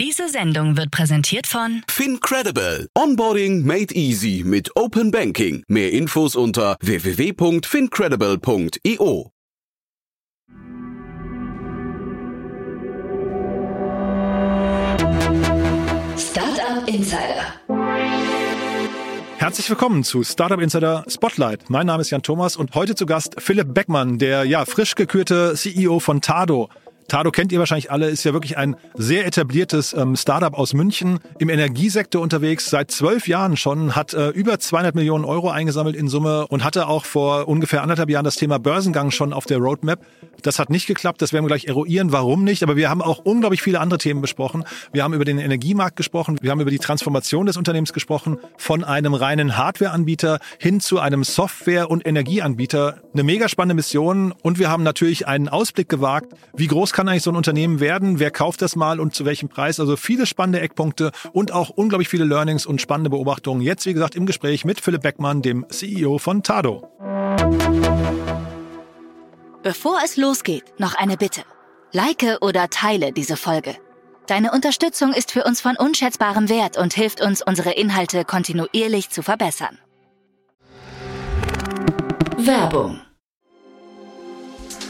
Diese Sendung wird präsentiert von FinCredible. Onboarding made easy mit Open Banking. Mehr Infos unter www.fincredible.io. Startup Insider. Herzlich willkommen zu Startup Insider Spotlight. Mein Name ist Jan Thomas und heute zu Gast Philipp Beckmann, der ja frisch gekürte CEO von Tado. Tado kennt ihr wahrscheinlich alle, ist ja wirklich ein sehr etabliertes ähm, Startup aus München, im Energiesektor unterwegs, seit zwölf Jahren schon, hat äh, über 200 Millionen Euro eingesammelt in Summe und hatte auch vor ungefähr anderthalb Jahren das Thema Börsengang schon auf der Roadmap. Das hat nicht geklappt, das werden wir gleich eruieren, warum nicht, aber wir haben auch unglaublich viele andere Themen besprochen. Wir haben über den Energiemarkt gesprochen, wir haben über die Transformation des Unternehmens gesprochen, von einem reinen Hardwareanbieter hin zu einem Software- und Energieanbieter. Eine mega spannende Mission und wir haben natürlich einen Ausblick gewagt, wie groß kann kann eigentlich so ein Unternehmen werden? Wer kauft das mal und zu welchem Preis? Also viele spannende Eckpunkte und auch unglaublich viele Learnings und spannende Beobachtungen. Jetzt, wie gesagt, im Gespräch mit Philipp Beckmann, dem CEO von Tado. Bevor es losgeht, noch eine Bitte. Like oder teile diese Folge. Deine Unterstützung ist für uns von unschätzbarem Wert und hilft uns, unsere Inhalte kontinuierlich zu verbessern. Werbung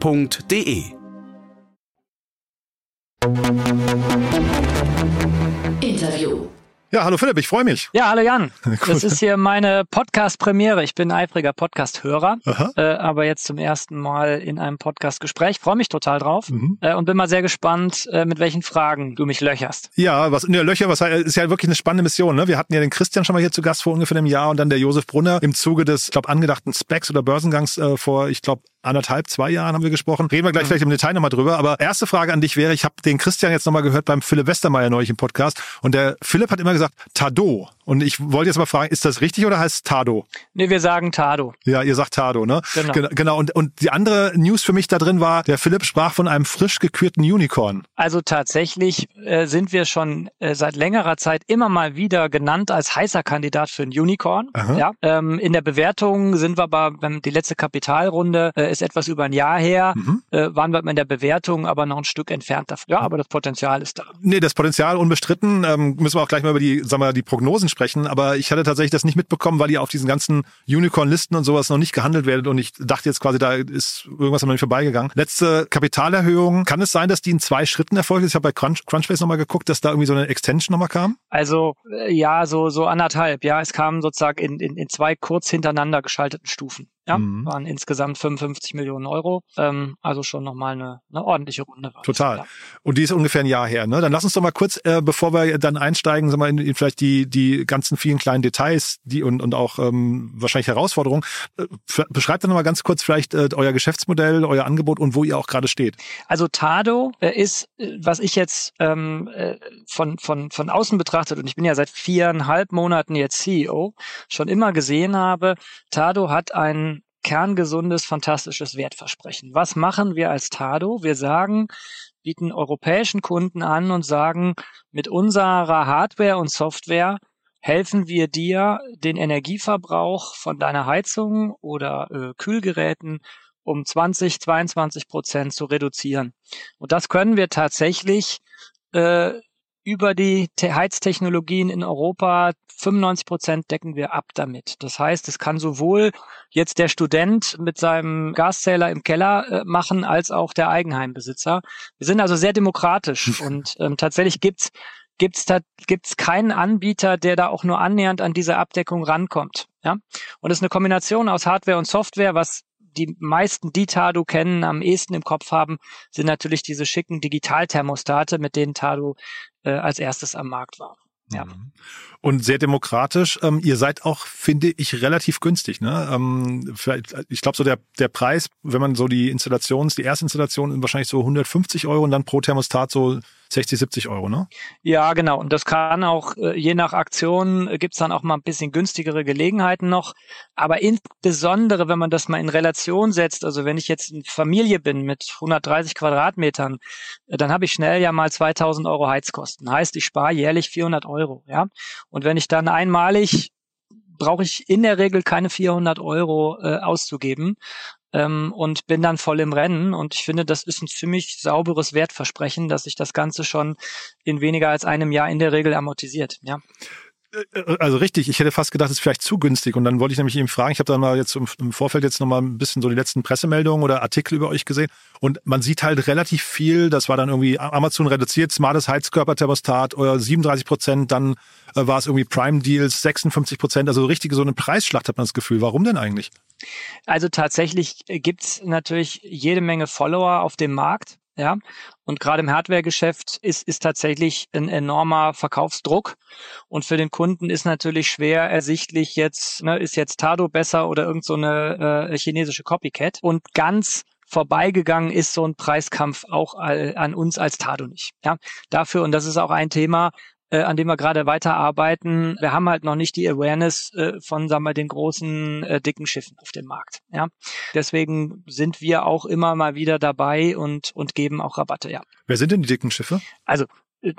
f.de. Interview. Ja, hallo Philipp, ich freue mich. Ja, hallo Jan. Das ist hier meine Podcast-Premiere. Ich bin eifriger Podcast-Hörer, äh, aber jetzt zum ersten Mal in einem Podcast-Gespräch. Freue mich total drauf mhm. äh, und bin mal sehr gespannt, äh, mit welchen Fragen du mich löcherst. Ja, was in der Löcher, was ist ja wirklich eine spannende Mission. Ne? Wir hatten ja den Christian schon mal hier zu Gast vor ungefähr einem Jahr und dann der Josef Brunner im Zuge des, ich glaube, angedachten Specs oder Börsengangs äh, vor, ich glaube, anderthalb, zwei Jahren haben wir gesprochen. Reden wir gleich mhm. vielleicht im Detail nochmal drüber. Aber erste Frage an dich wäre, ich habe den Christian jetzt nochmal gehört beim Philipp Westermeier neulich im Podcast. Und der Philipp hat immer gesagt, Tado. Und ich wollte jetzt mal fragen, ist das richtig oder heißt Tado? Nee, wir sagen Tado. Ja, ihr sagt Tado, ne? Genau. Genau. Und, und die andere News für mich da drin war, der Philipp sprach von einem frisch gekürten Unicorn. Also tatsächlich äh, sind wir schon äh, seit längerer Zeit immer mal wieder genannt als heißer Kandidat für ein Unicorn. Aha. Ja. Ähm, in der Bewertung sind wir aber, wenn die letzte Kapitalrunde äh, ist etwas über ein Jahr her, mhm. äh, waren wir in der Bewertung aber noch ein Stück entfernt davon. Ja, aber das Potenzial ist da. Nee, das Potenzial unbestritten. Ähm, müssen wir auch gleich mal über die, sagen wir, die Prognosen sprechen, aber ich hatte tatsächlich das nicht mitbekommen, weil ihr auf diesen ganzen Unicorn-Listen und sowas noch nicht gehandelt werdet und ich dachte jetzt quasi, da ist irgendwas noch nicht vorbeigegangen. Letzte Kapitalerhöhung, kann es sein, dass die in zwei Schritten erfolgt ist? Ich habe bei Crunch, Crunchbase nochmal geguckt, dass da irgendwie so eine Extension nochmal kam? Also äh, ja, so, so anderthalb, ja. Es kam sozusagen in, in, in zwei kurz hintereinander geschalteten Stufen. Ja, mhm. waren insgesamt 55 Millionen Euro. Ähm, also schon nochmal eine, eine ordentliche Runde. Total. Ja. Und die ist ungefähr ein Jahr her. Ne? Dann lass uns doch mal kurz, äh, bevor wir dann einsteigen, sagen wir, in, in vielleicht die, die ganzen vielen kleinen Details die und, und auch ähm, wahrscheinlich Herausforderungen. Äh, beschreibt doch nochmal ganz kurz vielleicht äh, euer Geschäftsmodell, euer Angebot und wo ihr auch gerade steht. Also Tado äh, ist, was ich jetzt ähm, äh, von, von, von außen betrachtet, und ich bin ja seit viereinhalb Monaten jetzt CEO, schon immer gesehen habe, Tado hat einen kerngesundes, fantastisches Wertversprechen. Was machen wir als Tado? Wir sagen, bieten europäischen Kunden an und sagen, mit unserer Hardware und Software helfen wir dir, den Energieverbrauch von deiner Heizung oder äh, Kühlgeräten um 20, 22 Prozent zu reduzieren. Und das können wir tatsächlich äh, über die Heiztechnologien in Europa 95 Prozent decken wir ab damit. Das heißt, es kann sowohl jetzt der Student mit seinem Gaszähler im Keller äh, machen, als auch der Eigenheimbesitzer. Wir sind also sehr demokratisch und ähm, tatsächlich gibt's gibt's da gibt's keinen Anbieter, der da auch nur annähernd an diese Abdeckung rankommt. Ja, und es ist eine Kombination aus Hardware und Software, was die meisten, die Tado kennen, am ehesten im Kopf haben, sind natürlich diese schicken Digitalthermostate, mit denen Tado äh, als erstes am Markt war. Ja. Und sehr demokratisch. Ähm, ihr seid auch, finde ich, relativ günstig. Ne? Ähm, ich glaube, so der, der Preis, wenn man so die Installations, die Erstinstallation, wahrscheinlich so 150 Euro und dann pro Thermostat so 60, 70 Euro, ne? Ja, genau. Und das kann auch, äh, je nach Aktion, äh, gibt's dann auch mal ein bisschen günstigere Gelegenheiten noch. Aber insbesondere, wenn man das mal in Relation setzt, also wenn ich jetzt eine Familie bin mit 130 Quadratmetern, äh, dann habe ich schnell ja mal 2000 Euro Heizkosten. Heißt, ich spare jährlich 400 Euro. Ja. Und wenn ich dann einmalig brauche ich in der Regel keine 400 Euro äh, auszugeben ähm, und bin dann voll im Rennen. Und ich finde, das ist ein ziemlich sauberes Wertversprechen, dass sich das Ganze schon in weniger als einem Jahr in der Regel amortisiert. Ja. Also richtig, ich hätte fast gedacht, es ist vielleicht zu günstig. Und dann wollte ich nämlich eben fragen, ich habe dann mal jetzt im Vorfeld jetzt nochmal ein bisschen so die letzten Pressemeldungen oder Artikel über euch gesehen. Und man sieht halt relativ viel, das war dann irgendwie Amazon reduziert, smartes Heizkörperthermostat oder 37 Prozent, dann äh, war es irgendwie Prime Deals 56 Prozent, also richtig so eine Preisschlacht hat man das Gefühl. Warum denn eigentlich? Also tatsächlich gibt's natürlich jede Menge Follower auf dem Markt. Ja, und gerade im Hardware-Geschäft ist, ist tatsächlich ein enormer Verkaufsdruck. Und für den Kunden ist natürlich schwer ersichtlich jetzt, ne, ist jetzt Tado besser oder irgend so äh, chinesische Copycat. Und ganz vorbeigegangen ist so ein Preiskampf auch an uns als Tado nicht. Ja, dafür, und das ist auch ein Thema, an dem wir gerade weiterarbeiten. Wir haben halt noch nicht die Awareness äh, von, sagen wir, den großen äh, dicken Schiffen auf dem Markt. Ja, deswegen sind wir auch immer mal wieder dabei und und geben auch Rabatte. Ja. Wer sind denn die dicken Schiffe? Also äh,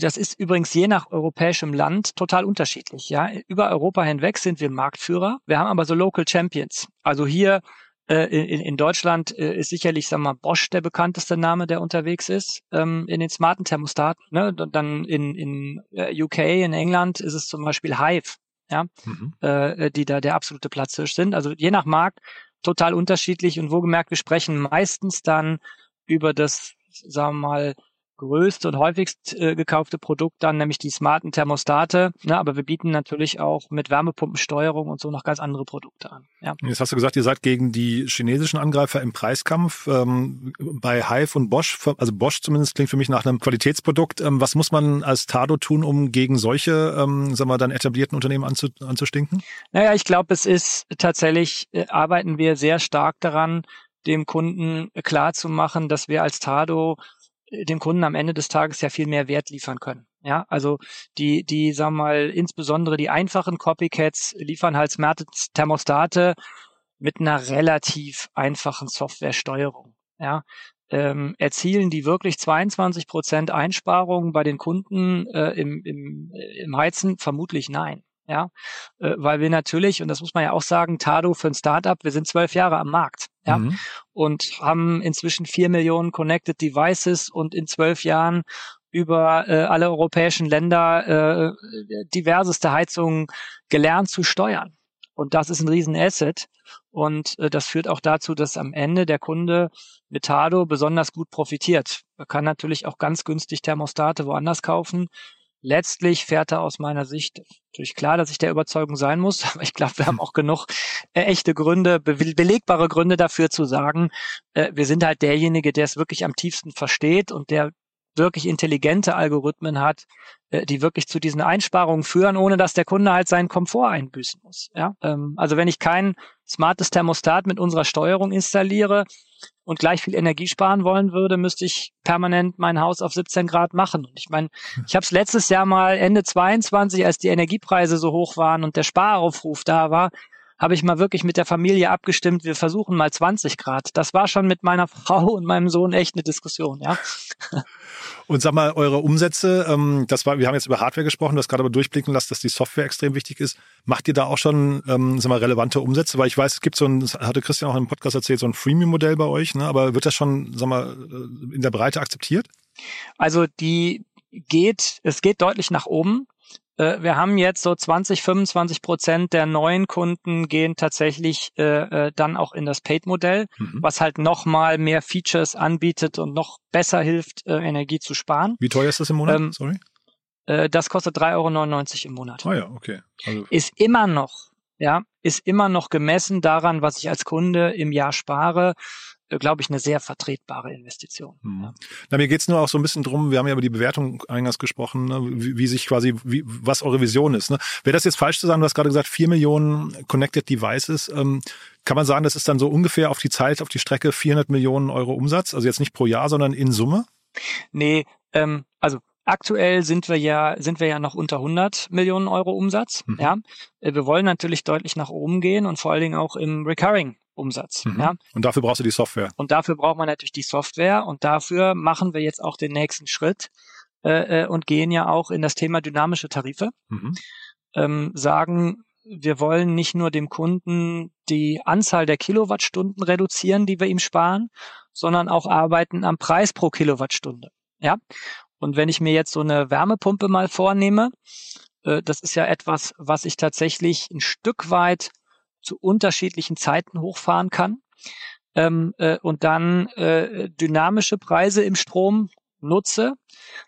das ist übrigens je nach europäischem Land total unterschiedlich. Ja, über Europa hinweg sind wir Marktführer. Wir haben aber so Local Champions. Also hier äh, in, in Deutschland äh, ist sicherlich, sagen wir mal, Bosch der bekannteste Name, der unterwegs ist ähm, in den smarten Thermostaten. Ne? Dann in, in äh, UK, in England ist es zum Beispiel Hive, ja, mhm. äh, die da der absolute Platzhirsch sind. Also je nach Markt total unterschiedlich und wo gemerkt, wir sprechen meistens dann über das, sagen wir mal, größte und häufigst äh, gekaufte Produkt dann, nämlich die smarten Thermostate. Ne, aber wir bieten natürlich auch mit Wärmepumpensteuerung und so noch ganz andere Produkte an. Ja. Jetzt hast du gesagt, ihr seid gegen die chinesischen Angreifer im Preiskampf. Ähm, bei Hive und Bosch, also Bosch zumindest klingt für mich nach einem Qualitätsprodukt. Ähm, was muss man als Tado tun, um gegen solche, ähm, sagen wir, dann etablierten Unternehmen anzu, anzustinken? Naja, ich glaube, es ist tatsächlich, äh, arbeiten wir sehr stark daran, dem Kunden klar zu machen, dass wir als Tado dem Kunden am Ende des Tages ja viel mehr Wert liefern können. Ja, also die, die, sagen wir mal, insbesondere die einfachen Copycats liefern halt smarte Thermostate mit einer relativ einfachen Softwaresteuerung. Ja, ähm, erzielen die wirklich 22 Prozent Einsparungen bei den Kunden äh, im, im, im Heizen? Vermutlich nein ja, äh, weil wir natürlich, und das muss man ja auch sagen, Tado für ein Startup, wir sind zwölf Jahre am Markt, ja, mhm. und haben inzwischen vier Millionen Connected Devices und in zwölf Jahren über äh, alle europäischen Länder äh, diverseste Heizungen gelernt zu steuern. Und das ist ein Riesenasset. Und äh, das führt auch dazu, dass am Ende der Kunde mit Tado besonders gut profitiert. Er kann natürlich auch ganz günstig Thermostate woanders kaufen letztlich fährt er aus meiner Sicht natürlich klar, dass ich der Überzeugung sein muss, aber ich glaube, wir haben auch genug äh, echte Gründe, be belegbare Gründe dafür zu sagen, äh, wir sind halt derjenige, der es wirklich am tiefsten versteht und der wirklich intelligente Algorithmen hat, äh, die wirklich zu diesen Einsparungen führen, ohne dass der Kunde halt seinen Komfort einbüßen muss. Ja? Ähm, also wenn ich kein smartes Thermostat mit unserer Steuerung installiere, und gleich viel Energie sparen wollen würde, müsste ich permanent mein Haus auf 17 Grad machen. Und ich meine, ich habe es letztes Jahr mal Ende 22, als die Energiepreise so hoch waren und der Sparaufruf da war, habe ich mal wirklich mit der Familie abgestimmt, wir versuchen mal 20 Grad. Das war schon mit meiner Frau und meinem Sohn echt eine Diskussion, ja. Und sag mal, eure Umsätze, ähm, das war, wir haben jetzt über Hardware gesprochen, du hast gerade aber durchblicken lassen, dass die Software extrem wichtig ist. Macht ihr da auch schon, ähm, sag mal, relevante Umsätze? Weil ich weiß, es gibt so ein, das hatte Christian auch im Podcast erzählt, so ein Freemium-Modell bei euch, ne? Aber wird das schon, sag mal, äh, in der Breite akzeptiert? Also die geht, es geht deutlich nach oben. Äh, wir haben jetzt so 20, 25 Prozent der neuen Kunden gehen tatsächlich äh, äh, dann auch in das Paid-Modell, mhm. was halt nochmal mehr Features anbietet und noch besser hilft, äh, Energie zu sparen. Wie teuer ist das im Monat? Ähm, Sorry. Äh, das kostet 3,99 Euro im Monat. Ah ja, okay. Also. Ist immer noch, ja, ist immer noch gemessen daran, was ich als Kunde im Jahr spare. Glaube ich, eine sehr vertretbare Investition. Mhm. Na, mir geht's nur auch so ein bisschen drum, wir haben ja über die Bewertung eingangs gesprochen, ne, wie, wie, sich quasi, wie, was eure Vision ist. Ne? Wäre das jetzt falsch zu sagen, du hast gerade gesagt, vier Millionen Connected Devices, ähm, kann man sagen, das ist dann so ungefähr auf die Zeit, auf die Strecke 400 Millionen Euro Umsatz, also jetzt nicht pro Jahr, sondern in Summe? Nee, ähm, also Aktuell sind wir ja, sind wir ja noch unter 100 Millionen Euro Umsatz. Mhm. Ja, äh, wir wollen natürlich deutlich nach oben gehen und vor allen Dingen auch im Recurring Umsatz. Mhm. Ja. Und dafür brauchst du die Software. Und dafür braucht man natürlich die Software und dafür machen wir jetzt auch den nächsten Schritt äh, äh, und gehen ja auch in das Thema dynamische Tarife. Mhm. Ähm, sagen, wir wollen nicht nur dem Kunden die Anzahl der Kilowattstunden reduzieren, die wir ihm sparen, sondern auch arbeiten am Preis pro Kilowattstunde. Ja. Und wenn ich mir jetzt so eine Wärmepumpe mal vornehme, äh, das ist ja etwas, was ich tatsächlich ein Stück weit zu unterschiedlichen Zeiten hochfahren kann. Ähm, äh, und dann äh, dynamische Preise im Strom nutze,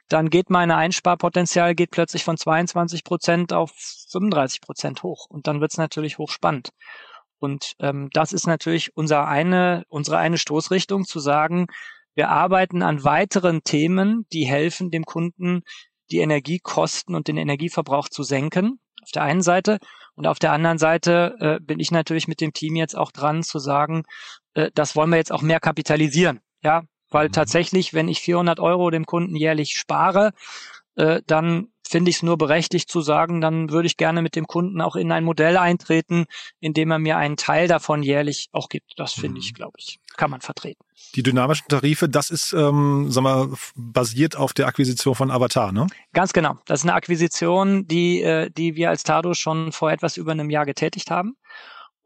dann geht meine Einsparpotenzial geht plötzlich von 22 Prozent auf 35 Prozent hoch. Und dann wird es natürlich hochspannend. Und ähm, das ist natürlich unser eine, unsere eine Stoßrichtung, zu sagen, wir arbeiten an weiteren Themen, die helfen dem Kunden, die Energiekosten und den Energieverbrauch zu senken. Auf der einen Seite. Und auf der anderen Seite äh, bin ich natürlich mit dem Team jetzt auch dran zu sagen, äh, das wollen wir jetzt auch mehr kapitalisieren. Ja, weil mhm. tatsächlich, wenn ich 400 Euro dem Kunden jährlich spare, äh, dann finde ich es nur berechtigt zu sagen, dann würde ich gerne mit dem Kunden auch in ein Modell eintreten, in dem er mir einen Teil davon jährlich auch gibt. Das finde ich, mhm. glaube ich, kann man vertreten. Die dynamischen Tarife, das ist, ähm, sag mal, basiert auf der Akquisition von Avatar, ne? Ganz genau. Das ist eine Akquisition, die, äh, die wir als Tado schon vor etwas über einem Jahr getätigt haben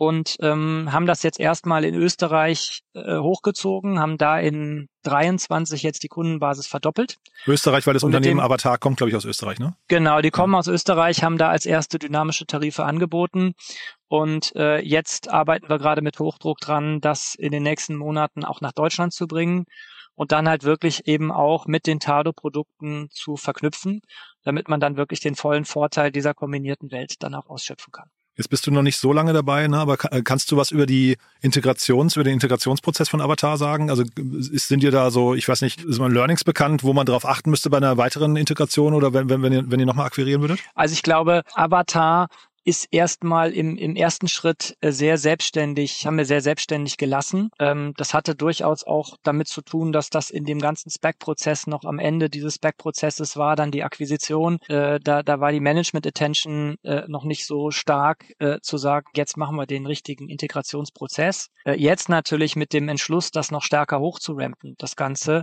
und ähm, haben das jetzt erstmal in Österreich äh, hochgezogen, haben da in 23 jetzt die Kundenbasis verdoppelt. Österreich, weil das und Unternehmen dem, Avatar kommt, glaube ich, aus Österreich, ne? Genau, die kommen ja. aus Österreich, haben da als erste dynamische Tarife angeboten und äh, jetzt arbeiten wir gerade mit Hochdruck dran, das in den nächsten Monaten auch nach Deutschland zu bringen und dann halt wirklich eben auch mit den Tado-Produkten zu verknüpfen, damit man dann wirklich den vollen Vorteil dieser kombinierten Welt dann auch ausschöpfen kann. Jetzt bist du noch nicht so lange dabei, ne? aber äh, kannst du was über die Integrations, über den Integrationsprozess von Avatar sagen? Also ist, sind dir da so, ich weiß nicht, ist man Learnings bekannt, wo man darauf achten müsste bei einer weiteren Integration oder wenn, wenn, wenn ihr, wenn ihr nochmal akquirieren würdet? Also ich glaube, Avatar ist erstmal im, im ersten Schritt äh, sehr selbstständig, haben wir sehr selbstständig gelassen. Ähm, das hatte durchaus auch damit zu tun, dass das in dem ganzen Spec-Prozess noch am Ende dieses Spec-Prozesses war, dann die Akquisition. Äh, da, da war die Management-Attention äh, noch nicht so stark äh, zu sagen, jetzt machen wir den richtigen Integrationsprozess. Äh, jetzt natürlich mit dem Entschluss, das noch stärker hochzurampen, das Ganze,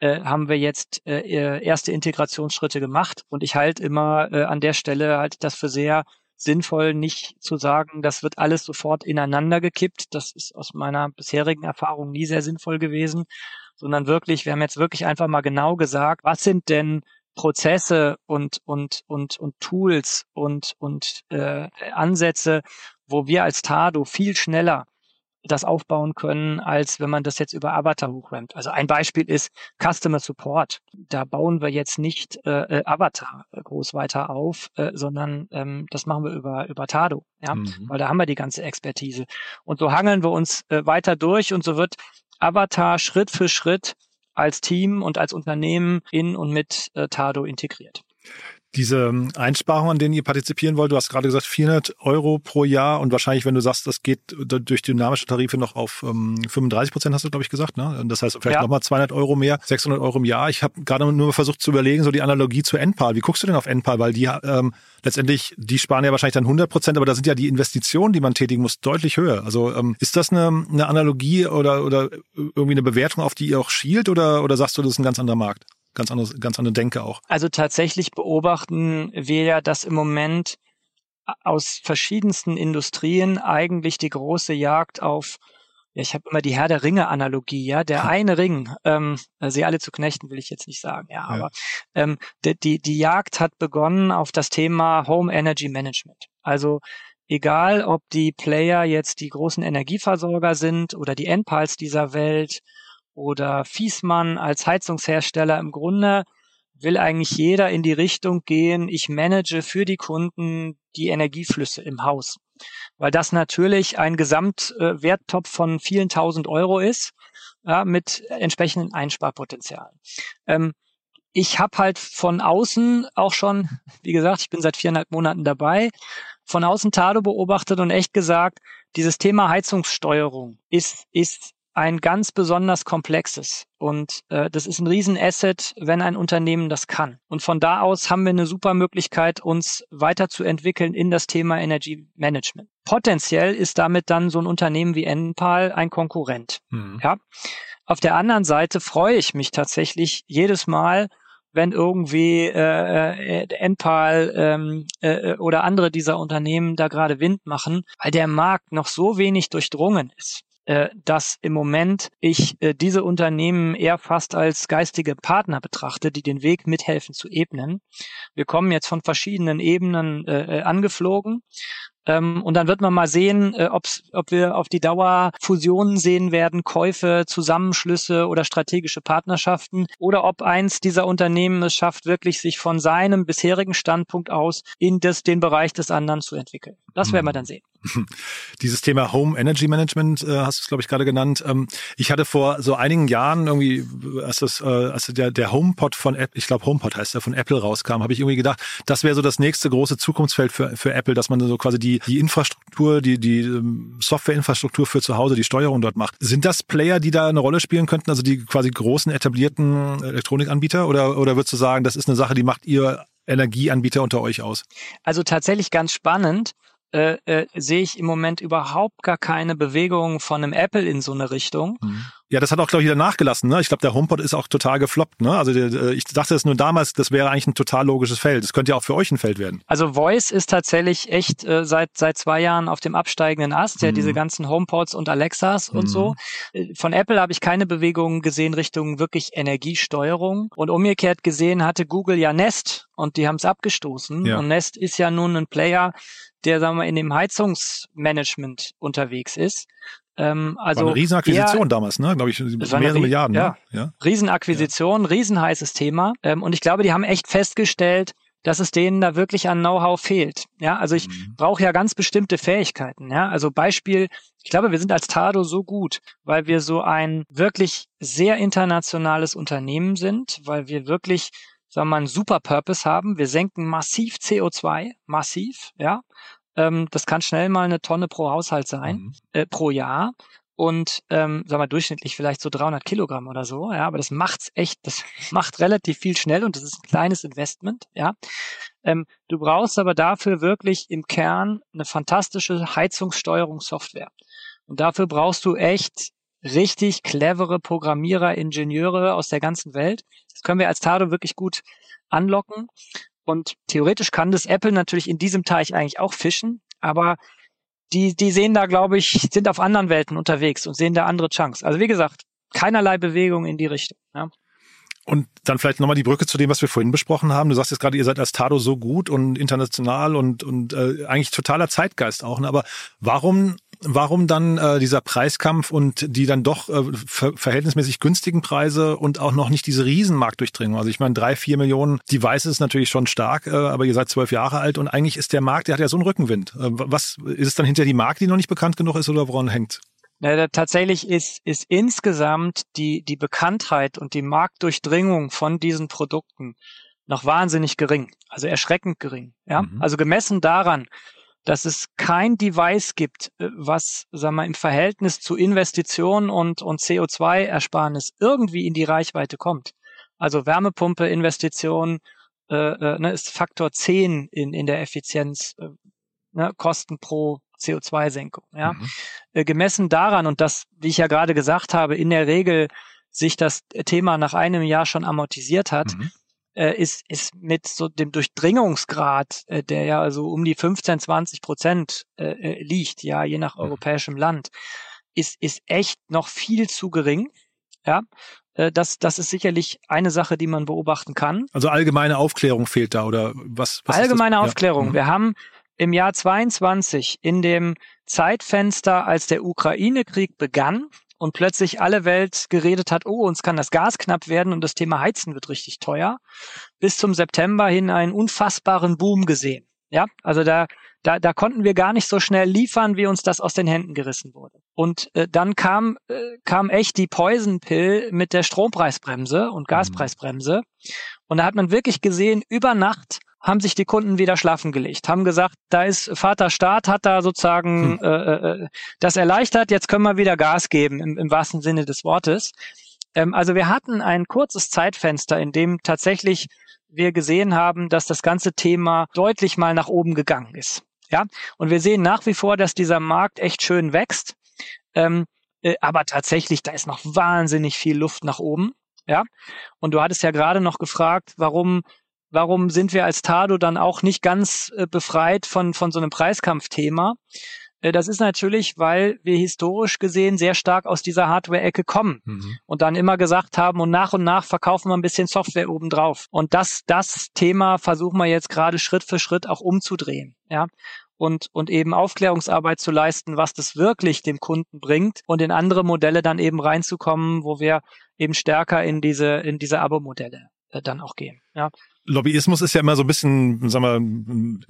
äh, haben wir jetzt äh, erste Integrationsschritte gemacht. Und ich halte immer äh, an der Stelle halte ich das für sehr sinnvoll, nicht zu sagen, das wird alles sofort ineinander gekippt. Das ist aus meiner bisherigen Erfahrung nie sehr sinnvoll gewesen, sondern wirklich, wir haben jetzt wirklich einfach mal genau gesagt, was sind denn Prozesse und und und und Tools und und äh, Ansätze, wo wir als Tado viel schneller das aufbauen können, als wenn man das jetzt über Avatar hochrammt. Also ein Beispiel ist Customer Support. Da bauen wir jetzt nicht äh, äh Avatar groß weiter auf, äh, sondern ähm, das machen wir über, über Tado, ja, mhm. weil da haben wir die ganze Expertise. Und so hangeln wir uns äh, weiter durch und so wird Avatar Schritt für Schritt als Team und als Unternehmen in und mit äh, Tado integriert diese Einsparungen, an denen ihr partizipieren wollt, du hast gerade gesagt 400 Euro pro Jahr und wahrscheinlich, wenn du sagst, das geht durch dynamische Tarife noch auf ähm, 35 Prozent, hast du, glaube ich, gesagt. Ne? Das heißt vielleicht ja. nochmal 200 Euro mehr, 600 Euro im Jahr. Ich habe gerade nur versucht zu überlegen, so die Analogie zu Enpal. Wie guckst du denn auf Enpal? Weil die ähm, letztendlich, die sparen ja wahrscheinlich dann 100 Prozent, aber da sind ja die Investitionen, die man tätigen muss, deutlich höher. Also ähm, ist das eine, eine Analogie oder, oder irgendwie eine Bewertung, auf die ihr auch schielt oder, oder sagst du, das ist ein ganz anderer Markt? Ganz anderes, ganz andere Denke auch. Also tatsächlich beobachten wir ja, dass im Moment aus verschiedensten Industrien eigentlich die große Jagd auf ja, ich habe immer die Herr der Ringe-Analogie, ja, der eine Ring, ähm, sie alle zu knechten, will ich jetzt nicht sagen, ja, ja. aber ähm, die, die, die Jagd hat begonnen auf das Thema Home Energy Management. Also egal, ob die Player jetzt die großen Energieversorger sind oder die Endpals dieser Welt oder Fiesmann als Heizungshersteller. Im Grunde will eigentlich jeder in die Richtung gehen, ich manage für die Kunden die Energieflüsse im Haus. Weil das natürlich ein Gesamtwerttopf von vielen tausend Euro ist, ja, mit entsprechenden Einsparpotenzialen. Ähm, ich habe halt von außen auch schon, wie gesagt, ich bin seit viereinhalb Monaten dabei, von außen Tado beobachtet und echt gesagt, dieses Thema Heizungssteuerung ist, ist ein ganz besonders komplexes. Und äh, das ist ein Riesenasset, wenn ein Unternehmen das kann. Und von da aus haben wir eine super Möglichkeit, uns weiterzuentwickeln in das Thema Energy Management. Potenziell ist damit dann so ein Unternehmen wie Enpal ein Konkurrent. Mhm. Ja. Auf der anderen Seite freue ich mich tatsächlich jedes Mal, wenn irgendwie äh, äh, Enpal ähm, äh, oder andere dieser Unternehmen da gerade Wind machen, weil der Markt noch so wenig durchdrungen ist äh, dass im Moment ich äh, diese Unternehmen eher fast als geistige Partner betrachte, die den Weg mithelfen zu ebnen. Wir kommen jetzt von verschiedenen Ebenen äh, äh angeflogen ähm, und dann wird man mal sehen, äh, ob wir auf die Dauer Fusionen sehen werden, Käufe, Zusammenschlüsse oder strategische Partnerschaften oder ob eins dieser Unternehmen es schafft, wirklich sich von seinem bisherigen Standpunkt aus in das, den Bereich des anderen zu entwickeln. Das werden wir dann sehen. Dieses Thema Home Energy Management äh, hast du es, glaube ich, gerade genannt. Ähm, ich hatte vor so einigen Jahren irgendwie, als das, äh, als der, der HomePod von Apple, ich glaube HomePod heißt der, von Apple rauskam, habe ich irgendwie gedacht, das wäre so das nächste große Zukunftsfeld für, für Apple, dass man so quasi die, die Infrastruktur, die, die ähm, Softwareinfrastruktur für zu Hause, die Steuerung dort macht. Sind das Player, die da eine Rolle spielen könnten, also die quasi großen etablierten Elektronikanbieter? Oder, oder würdest du sagen, das ist eine Sache, die macht ihr Energieanbieter unter euch aus? Also tatsächlich ganz spannend äh, äh, sehe ich im Moment überhaupt gar keine Bewegung von einem Apple in so eine Richtung. Mhm. Ja, das hat auch, glaube ich, wieder nachgelassen. Ne? Ich glaube, der HomePod ist auch total gefloppt. Ne? Also äh, ich dachte es nur damals, das wäre eigentlich ein total logisches Feld. Das könnte ja auch für euch ein Feld werden. Also Voice ist tatsächlich echt äh, seit seit zwei Jahren auf dem absteigenden Ast. Mhm. Ja, diese ganzen HomePods und Alexas mhm. und so. Äh, von Apple habe ich keine Bewegungen gesehen Richtung wirklich Energiesteuerung. Und umgekehrt gesehen hatte Google ja Nest und die haben es abgestoßen. Ja. Und Nest ist ja nun ein Player, der, sagen wir, in dem Heizungsmanagement unterwegs ist. Ähm, also war eine Riesenakquisition eher, damals, ne? Glaube ich, mehrere Milliarden. Ja, ne? ja. Riesenakquisition, ja. riesenheißes Thema. Ähm, und ich glaube, die haben echt festgestellt, dass es denen da wirklich an Know-how fehlt. Ja, also ich mhm. brauche ja ganz bestimmte Fähigkeiten. Ja, also Beispiel, ich glaube, wir sind als Tado so gut, weil wir so ein wirklich sehr internationales Unternehmen sind, weil wir wirklich sagen wir mal, einen super Purpose haben. Wir senken massiv CO2, massiv, ja. Ähm, das kann schnell mal eine Tonne pro Haushalt sein, mhm. äh, pro Jahr. Und ähm, sagen wir durchschnittlich vielleicht so 300 Kilogramm oder so, ja, aber das macht's echt, das macht relativ viel schnell und das ist ein kleines Investment, ja. Ähm, du brauchst aber dafür wirklich im Kern eine fantastische Heizungssteuerungssoftware. Und dafür brauchst du echt richtig clevere Programmierer, Ingenieure aus der ganzen Welt. Das können wir als Tado wirklich gut anlocken. Und theoretisch kann das Apple natürlich in diesem Teich eigentlich auch fischen, aber die, die sehen da, glaube ich, sind auf anderen Welten unterwegs und sehen da andere Chunks. Also wie gesagt, keinerlei Bewegung in die Richtung. Ja. Und dann vielleicht nochmal die Brücke zu dem, was wir vorhin besprochen haben. Du sagst jetzt gerade, ihr seid als Tado so gut und international und, und äh, eigentlich totaler Zeitgeist auch. Ne? Aber warum Warum dann äh, dieser Preiskampf und die dann doch äh, ver verhältnismäßig günstigen Preise und auch noch nicht diese Riesenmarktdurchdringung? Also ich meine, drei, vier Millionen Devices ist natürlich schon stark, äh, aber ihr seid zwölf Jahre alt und eigentlich ist der Markt, der hat ja so einen Rückenwind. Äh, was ist es dann hinter die Marke, die noch nicht bekannt genug ist oder woran hängt? Ja, tatsächlich ist, ist insgesamt die, die Bekanntheit und die Marktdurchdringung von diesen Produkten noch wahnsinnig gering, also erschreckend gering. Ja, mhm. also gemessen daran, dass es kein Device gibt, äh, was, sagen wir, im Verhältnis zu Investitionen und, und CO2-Ersparnis irgendwie in die Reichweite kommt. Also Wärmepumpe, Investition, äh, äh, ne, ist Faktor 10 in, in der Effizienz, äh, ne, Kosten pro CO2-Senkung. Ja? Mhm. Äh, gemessen daran, und das, wie ich ja gerade gesagt habe, in der Regel sich das Thema nach einem Jahr schon amortisiert hat, mhm äh, ist, ist mit so dem Durchdringungsgrad, äh, der ja also um die 15, 20 Prozent äh, äh, liegt, ja, je nach europäischem Land, ist, ist echt noch viel zu gering. Ja, äh, das, das ist sicherlich eine Sache, die man beobachten kann. Also allgemeine Aufklärung fehlt da oder was? was allgemeine Aufklärung. Ja. Mhm. Wir haben im Jahr 22 in dem Zeitfenster, als der Ukraine-Krieg begann, und plötzlich alle Welt geredet hat, oh, uns kann das Gas knapp werden und das Thema Heizen wird richtig teuer, bis zum September hin einen unfassbaren Boom gesehen. Ja, also da, da, da konnten wir gar nicht so schnell liefern, wie uns das aus den Händen gerissen wurde. Und äh, dann kam, äh, kam echt die Poison Pill mit der Strompreisbremse und Gaspreisbremse. Und da hat man wirklich gesehen, über Nacht haben sich die Kunden wieder schlafen gelegt, haben gesagt, da ist Vater Staat, hat da sozusagen hm. äh, äh, das erleichtert, jetzt können wir wieder Gas geben, im, im wahrsten Sinne des Wortes. Ähm, also wir hatten ein kurzes Zeitfenster, in dem tatsächlich wir gesehen haben, dass das ganze Thema deutlich mal nach oben gegangen ist. Ja, und wir sehen nach wie vor, dass dieser Markt echt schön wächst. Ähm, äh, aber tatsächlich, da ist noch wahnsinnig viel Luft nach oben. Ja, und du hattest ja gerade noch gefragt, warum warum sind wir als Tado dann auch nicht ganz äh, befreit von, von so einem Preiskampfthema? Äh, das ist natürlich, weil wir historisch gesehen sehr stark aus dieser Hardware-Ecke kommen mhm. und dann immer gesagt haben, und nach und nach verkaufen wir ein bisschen Software obendrauf. Und das, das Thema versuchen wir jetzt gerade Schritt für Schritt auch umzudrehen. Ja, und, und eben Aufklärungsarbeit zu leisten, was das wirklich dem Kunden bringt und in andere Modelle dann eben reinzukommen, wo wir eben stärker in diese, in diese Abo-Modelle äh, dann auch gehen. Ja. Lobbyismus ist ja immer so ein bisschen, sag mal,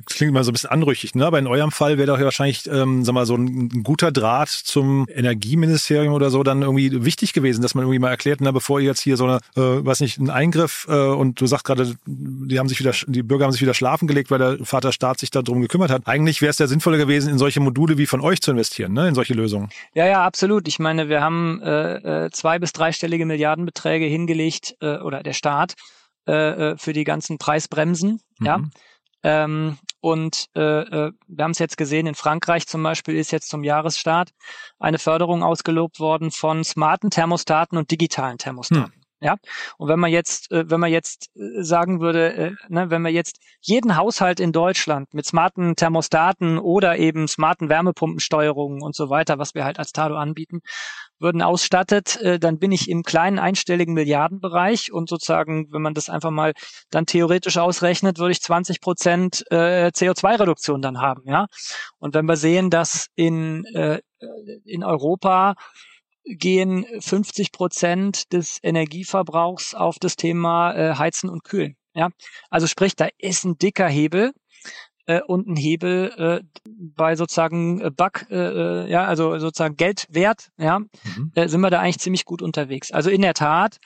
klingt immer so ein bisschen anrüchig, ne? Aber in eurem Fall wäre doch ja wahrscheinlich, ähm, sag mal, so ein, guter Draht zum Energieministerium oder so dann irgendwie wichtig gewesen, dass man irgendwie mal erklärt, na, bevor ihr jetzt hier so eine, äh, weiß nicht, einen Eingriff äh, und du sagst gerade, die haben sich wieder, die Bürger haben sich wieder schlafen gelegt, weil der Vater Staat sich darum gekümmert hat. Eigentlich wäre es ja sinnvoller gewesen, in solche Module wie von euch zu investieren, ne? In solche Lösungen. Ja, ja, absolut. Ich meine, wir haben äh, äh zwei bis dreistellige Milliardenbeträge hingelegt äh, oder der Staat äh, äh, für die ganzen Preisbremsen. Mhm. Ja. Ähm, und äh, äh, wir haben es jetzt gesehen, in Frankreich zum Beispiel ist jetzt zum Jahresstart eine Förderung ausgelobt worden von smarten Thermostaten und digitalen Thermostaten. Mhm. Ja, und wenn man jetzt, äh, wenn man jetzt äh, sagen würde, äh, ne, wenn wir jetzt jeden Haushalt in Deutschland mit smarten Thermostaten oder eben smarten Wärmepumpensteuerungen und so weiter, was wir halt als Tado anbieten, würden ausstattet, dann bin ich im kleinen einstelligen Milliardenbereich und sozusagen, wenn man das einfach mal dann theoretisch ausrechnet, würde ich 20 Prozent äh, CO2-Reduktion dann haben, ja. Und wenn wir sehen, dass in, in Europa gehen 50 Prozent des Energieverbrauchs auf das Thema äh, Heizen und Kühlen. Ja, also sprich, da ist ein dicker Hebel äh, und ein Hebel äh, bei sozusagen äh, Back, äh, äh, ja, also sozusagen Geldwert, ja, mhm. äh, sind wir da eigentlich ziemlich gut unterwegs. Also in der Tat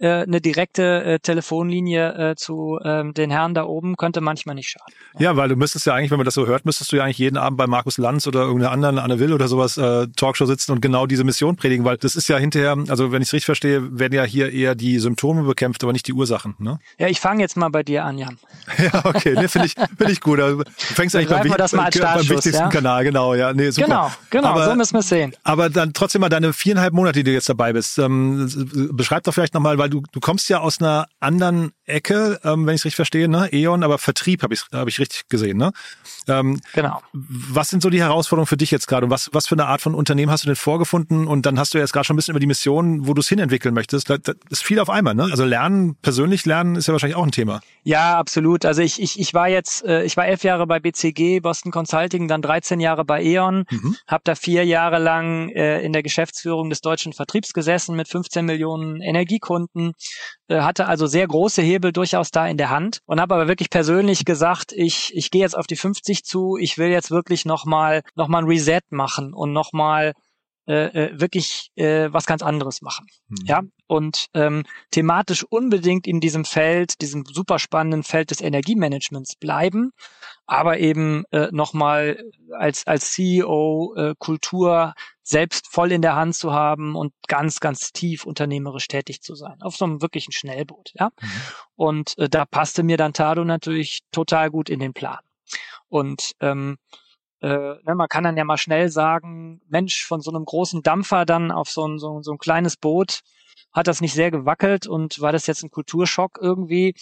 äh, eine direkte äh, Telefonlinie äh, zu ähm, den Herren da oben könnte manchmal nicht schaden. Ja, weil du müsstest ja eigentlich, wenn man das so hört, müsstest du ja eigentlich jeden Abend bei Markus Lanz oder irgendeiner anderen Anne Will oder sowas äh, Talkshow sitzen und genau diese Mission predigen, weil das ist ja hinterher, also wenn ich es richtig verstehe, werden ja hier eher die Symptome bekämpft, aber nicht die Ursachen. Ne? Ja, ich fange jetzt mal bei dir an, Jan. ja, okay, ne, finde ich, find ich gut. Also, du fängst eigentlich beim, das mal als beim wichtigsten ja? Kanal, genau, ja. Nee, super. Genau, genau, aber, so müssen wir es sehen. Aber dann trotzdem mal deine viereinhalb Monate, die du jetzt dabei bist. Ähm, beschreib doch vielleicht nochmal, weil du, du kommst ja aus einer anderen Ecke, ähm, wenn ich es richtig verstehe, ne? E.ON, aber Vertrieb habe ich, hab ich richtig gesehen, ne? Ähm, genau. Was sind so die Herausforderungen für dich jetzt gerade? Und was, was für eine Art von Unternehmen hast du denn vorgefunden? Und dann hast du ja jetzt gerade schon ein bisschen über die Mission, wo du es hinentwickeln möchtest. Das ist viel auf einmal, ne? Also lernen, persönlich lernen ist ja wahrscheinlich auch ein Thema. Ja, absolut. Also ich, ich, ich war jetzt, äh, ich war elf Jahre bei BCG, Boston Consulting, dann 13 Jahre bei E.ON, mhm. habe da vier Jahre lang äh, in der Geschäftsführung des deutschen Vertriebs gesessen mit 15 Millionen Energiekunden, äh, hatte also sehr große Hebel durchaus da in der Hand und habe aber wirklich persönlich gesagt, ich, ich gehe jetzt auf die 50 zu, ich will jetzt wirklich nochmal noch mal ein Reset machen und nochmal äh, äh, wirklich äh, was ganz anderes machen. Mhm. Ja, und ähm, thematisch unbedingt in diesem Feld, diesem super spannenden Feld des Energiemanagements bleiben, aber eben äh, nochmal als, als CEO äh, Kultur selbst voll in der Hand zu haben und ganz, ganz tief unternehmerisch tätig zu sein. Auf so einem wirklichen Schnellboot, ja. Mhm. Und äh, da passte mir dann Tado natürlich total gut in den Plan. Und ähm, äh, ne, man kann dann ja mal schnell sagen, Mensch, von so einem großen Dampfer dann auf so ein, so, so ein kleines Boot, hat das nicht sehr gewackelt und war das jetzt ein Kulturschock irgendwie?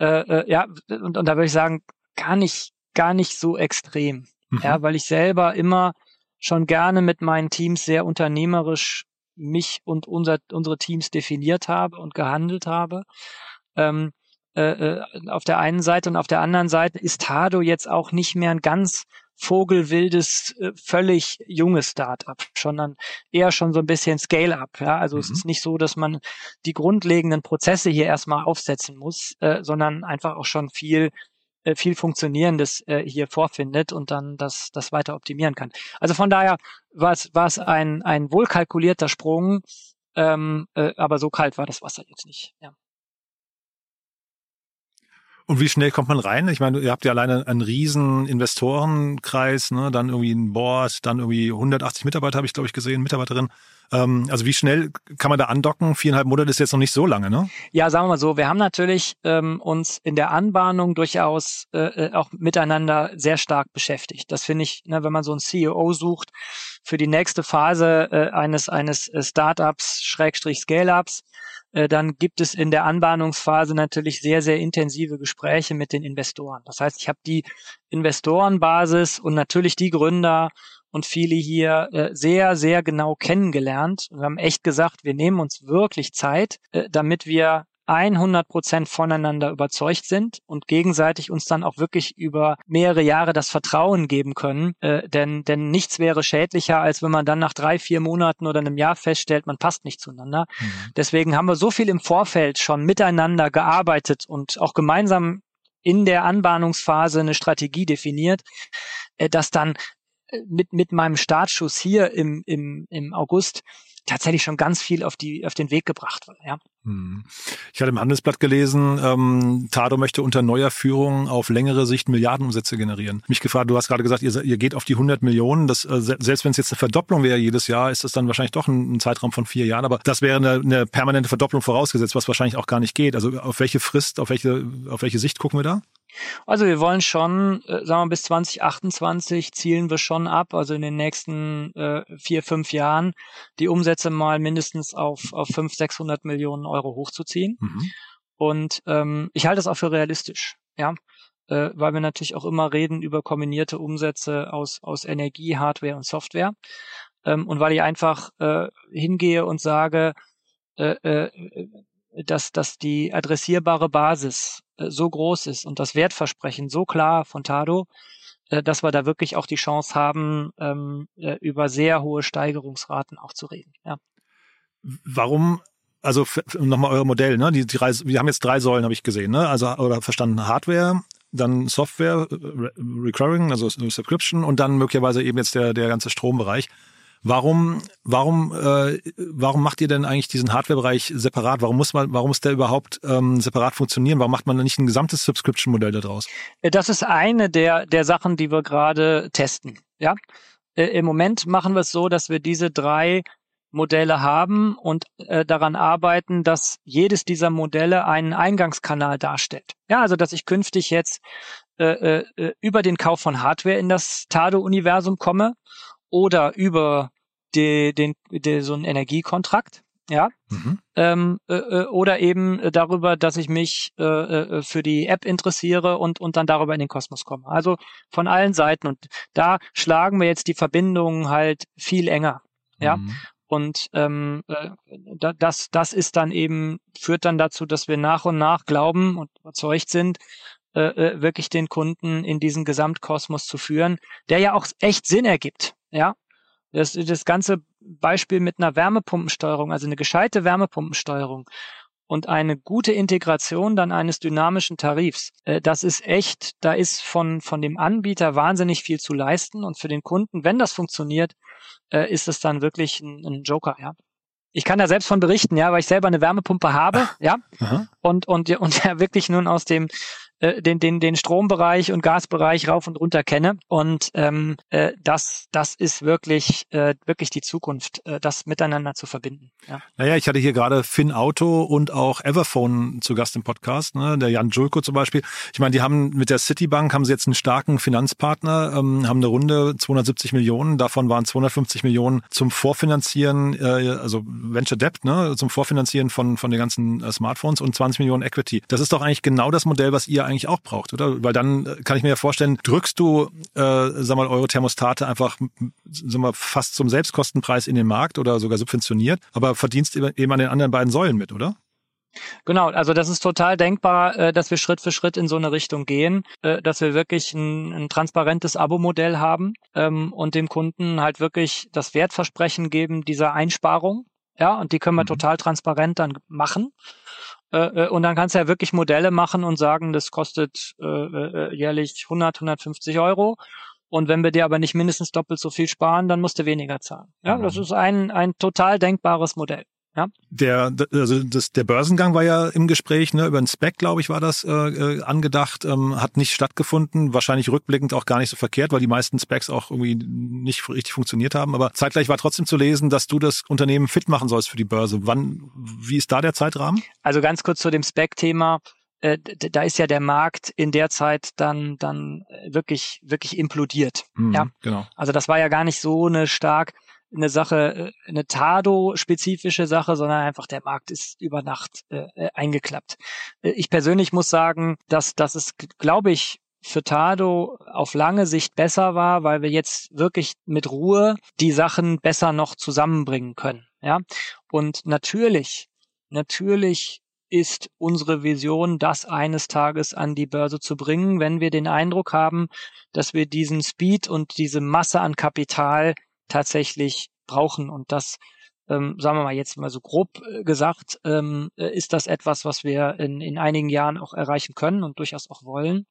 Äh, äh, ja, und, und da würde ich sagen, gar nicht, gar nicht so extrem. Mhm. Ja, weil ich selber immer schon gerne mit meinen Teams sehr unternehmerisch mich und unser, unsere Teams definiert habe und gehandelt habe. Ähm, äh, äh auf der einen Seite und auf der anderen Seite ist Tado jetzt auch nicht mehr ein ganz vogelwildes, äh, völlig junges Startup, sondern eher schon so ein bisschen Scale-up. Ja? Also mhm. es ist nicht so, dass man die grundlegenden Prozesse hier erstmal aufsetzen muss, äh, sondern einfach auch schon viel äh, viel Funktionierendes äh, hier vorfindet und dann das, das weiter optimieren kann. Also von daher war es, war es ein, ein wohlkalkulierter Sprung, ähm, äh, aber so kalt war das Wasser jetzt nicht. Ja. Und wie schnell kommt man rein? Ich meine, ihr habt ja alleine einen riesen Investorenkreis, ne? dann irgendwie ein Board, dann irgendwie 180 Mitarbeiter habe ich, glaube ich, gesehen, Mitarbeiterin. Ähm, also wie schnell kann man da andocken? Viereinhalb Monate ist jetzt noch nicht so lange, ne? Ja, sagen wir mal so, wir haben natürlich ähm, uns in der Anbahnung durchaus äh, äh auch miteinander sehr stark beschäftigt. Das finde ich, ne, wenn man so einen CEO sucht für die nächste Phase äh, eines eines äh, Startups Schrägstrich Scale-ups, äh, dann gibt es in der Anbahnungsphase natürlich sehr, sehr intensive Gespräche mit den Investoren. Das heißt, ich habe die Investorenbasis und natürlich die Gründer und viele hier äh, sehr, sehr genau kennengelernt. Wir haben echt gesagt, wir nehmen uns wirklich Zeit, äh, damit wir 100 Prozent voneinander überzeugt sind und gegenseitig uns dann auch wirklich über mehrere Jahre das Vertrauen geben können. Äh, denn, denn nichts wäre schädlicher, als wenn man dann nach drei, vier Monaten oder einem Jahr feststellt, man passt nicht zueinander. Mhm. Deswegen haben wir so viel im Vorfeld schon miteinander gearbeitet und auch gemeinsam in der Anbahnungsphase eine Strategie definiert, äh, dass dann mit, mit meinem Startschuss hier im, im, im August tatsächlich schon ganz viel auf die auf den Weg gebracht. Ja. Hm. Ich hatte im Handelsblatt gelesen, ähm, Tado möchte unter neuer Führung auf längere Sicht Milliardenumsätze generieren. Mich gefragt, du hast gerade gesagt, ihr, ihr geht auf die 100 Millionen. Das, äh, selbst wenn es jetzt eine Verdopplung wäre jedes Jahr, ist das dann wahrscheinlich doch ein, ein Zeitraum von vier Jahren. Aber das wäre eine, eine permanente Verdopplung vorausgesetzt, was wahrscheinlich auch gar nicht geht. Also auf welche Frist, auf welche auf welche Sicht gucken wir da? Also wir wollen schon, äh, sagen wir bis 2028 zielen wir schon ab, also in den nächsten äh, vier, fünf Jahren die Umsätze mal mindestens auf, auf 500, 600 Millionen Euro hochzuziehen. Mhm. Und ähm, ich halte das auch für realistisch, ja, äh, weil wir natürlich auch immer reden über kombinierte Umsätze aus, aus Energie, Hardware und Software. Ähm, und weil ich einfach äh, hingehe und sage, äh, äh, dass, dass die adressierbare Basis äh, so groß ist und das Wertversprechen so klar von Tado, äh, dass wir da wirklich auch die Chance haben, ähm, äh, über sehr hohe Steigerungsraten auch zu reden. Ja. Warum also nochmal euer Modell, ne? Die, die drei, wir haben jetzt drei Säulen, habe ich gesehen, ne? Also oder verstanden Hardware, dann Software, Recurring, also Subscription und dann möglicherweise eben jetzt der der ganze Strombereich. Warum, warum, äh, warum macht ihr denn eigentlich diesen Hardware-Bereich separat? Warum muss man, warum muss der überhaupt ähm, separat funktionieren? Warum macht man nicht ein gesamtes Subscription-Modell daraus? Äh, das ist eine der, der Sachen, die wir gerade testen. Ja, äh, im Moment machen wir es so, dass wir diese drei Modelle haben und äh, daran arbeiten, dass jedes dieser Modelle einen Eingangskanal darstellt. Ja, also dass ich künftig jetzt äh, äh, über den Kauf von Hardware in das Tado-Universum komme oder über die, den, die, so einen Energiekontrakt, ja, mhm. ähm, äh, äh, oder eben darüber, dass ich mich äh, äh, für die App interessiere und und dann darüber in den Kosmos komme. Also von allen Seiten und da schlagen wir jetzt die Verbindungen halt viel enger, ja. Mhm. Und ähm, äh, das, das ist dann eben, führt dann dazu, dass wir nach und nach glauben und überzeugt sind, äh, wirklich den Kunden in diesen Gesamtkosmos zu führen, der ja auch echt Sinn ergibt. Ja, das, das ganze Beispiel mit einer Wärmepumpensteuerung, also eine gescheite Wärmepumpensteuerung und eine gute Integration dann eines dynamischen Tarifs. Äh, das ist echt, da ist von, von dem Anbieter wahnsinnig viel zu leisten und für den Kunden, wenn das funktioniert, äh, ist es dann wirklich ein, ein Joker, ja. Ich kann da selbst von berichten, ja, weil ich selber eine Wärmepumpe habe, ja, und und und ja wirklich nun aus dem äh, den, den, den Strombereich und Gasbereich rauf und runter kenne. Und ähm, äh, das, das ist wirklich, äh, wirklich die Zukunft, äh, das miteinander zu verbinden. Ja. Naja, ich hatte hier gerade Finn Auto und auch Everphone zu Gast im Podcast, ne? der Jan Julko zum Beispiel. Ich meine, die haben mit der Citibank haben sie jetzt einen starken Finanzpartner, ähm, haben eine Runde 270 Millionen, davon waren 250 Millionen zum Vorfinanzieren, äh, also Venture Debt, ne, zum Vorfinanzieren von, von den ganzen äh, Smartphones und 20 Millionen Equity. Das ist doch eigentlich genau das Modell, was ihr eigentlich auch braucht, oder? Weil dann äh, kann ich mir ja vorstellen, drückst du, äh, sag mal, eure Thermostate einfach, sag mal, fast zum Selbstkostenpreis in den Markt oder sogar subventioniert, aber verdienst eben an den anderen beiden Säulen mit, oder? Genau, also das ist total denkbar, äh, dass wir Schritt für Schritt in so eine Richtung gehen, äh, dass wir wirklich ein, ein transparentes Abo-Modell haben ähm, und dem Kunden halt wirklich das Wertversprechen geben dieser Einsparung. Ja, und die können wir mhm. total transparent dann machen. Äh, äh, und dann kannst du ja wirklich Modelle machen und sagen, das kostet äh, äh jährlich 100, 150 Euro. Und wenn wir dir aber nicht mindestens doppelt so viel sparen, dann musst du weniger zahlen. Ja, mhm. das ist ein, ein total denkbares Modell. Ja? Der, also das, der Börsengang war ja im Gespräch, ne, über ein Spec, glaube ich, war das äh, äh, angedacht, ähm, hat nicht stattgefunden, wahrscheinlich rückblickend auch gar nicht so verkehrt, weil die meisten Specs auch irgendwie nicht richtig funktioniert haben. Aber zeitgleich war trotzdem zu lesen, dass du das Unternehmen fit machen sollst für die Börse. Wann, wie ist da der Zeitrahmen? Also ganz kurz zu dem Spec-Thema. Äh, da ist ja der Markt in der Zeit dann dann wirklich wirklich implodiert. Mhm, ja, genau. Also das war ja gar nicht so eine stark eine Sache, äh, eine Tado-spezifische Sache, sondern einfach der Markt ist über Nacht äh, äh eingeklappt. Äh, ich persönlich muss sagen, dass, dass es, glaube ich, für Tado auf lange Sicht besser war, weil wir jetzt wirklich mit Ruhe die Sachen besser noch zusammenbringen können. Ja, und natürlich, natürlich ist unsere Vision, das eines Tages an die Börse zu bringen, wenn wir den Eindruck haben, dass wir diesen Speed und diese Masse an Kapital tatsächlich brauchen. Und das, ähm, sagen wir mal jetzt mal so grob äh, gesagt, ähm, äh, ist das etwas, was wir in, in einigen Jahren auch erreichen können und durchaus auch wollen.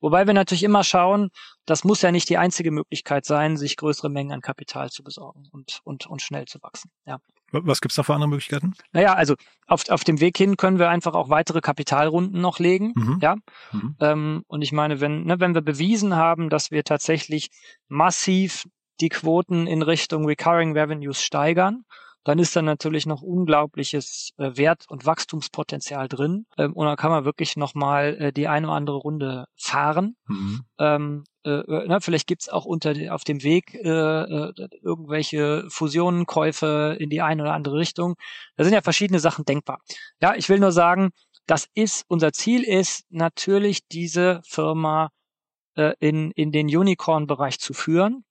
Wobei wir natürlich immer schauen, das muss ja nicht die einzige Möglichkeit sein, sich größere Mengen an Kapital zu besorgen und, und, und schnell zu wachsen. Ja. Was gibt's da für andere Möglichkeiten? Naja, also auf, auf dem Weg hin können wir einfach auch weitere Kapitalrunden noch legen. Mhm. Ja. Mhm. Ähm, und ich meine, wenn, ne, wenn wir bewiesen haben, dass wir tatsächlich massiv die Quoten in Richtung Recurring Revenues steigern, dann ist da natürlich noch unglaubliches äh, Wert- und Wachstumspotenzial drin. Ähm, und dann kann man wirklich nochmal äh, die eine oder andere Runde fahren. Mhm. Ähm, äh, na, äh, vielleicht gibt's auch unter auf dem Weg äh, äh, irgendwelche Fusionen, Käufe in die eine oder andere Richtung. Da sind ja verschiedene Sachen denkbar. Ja, ich will nur sagen, das ist, unser Ziel ist natürlich diese Firma äh, in, in den Unicorn-Bereich zu führen.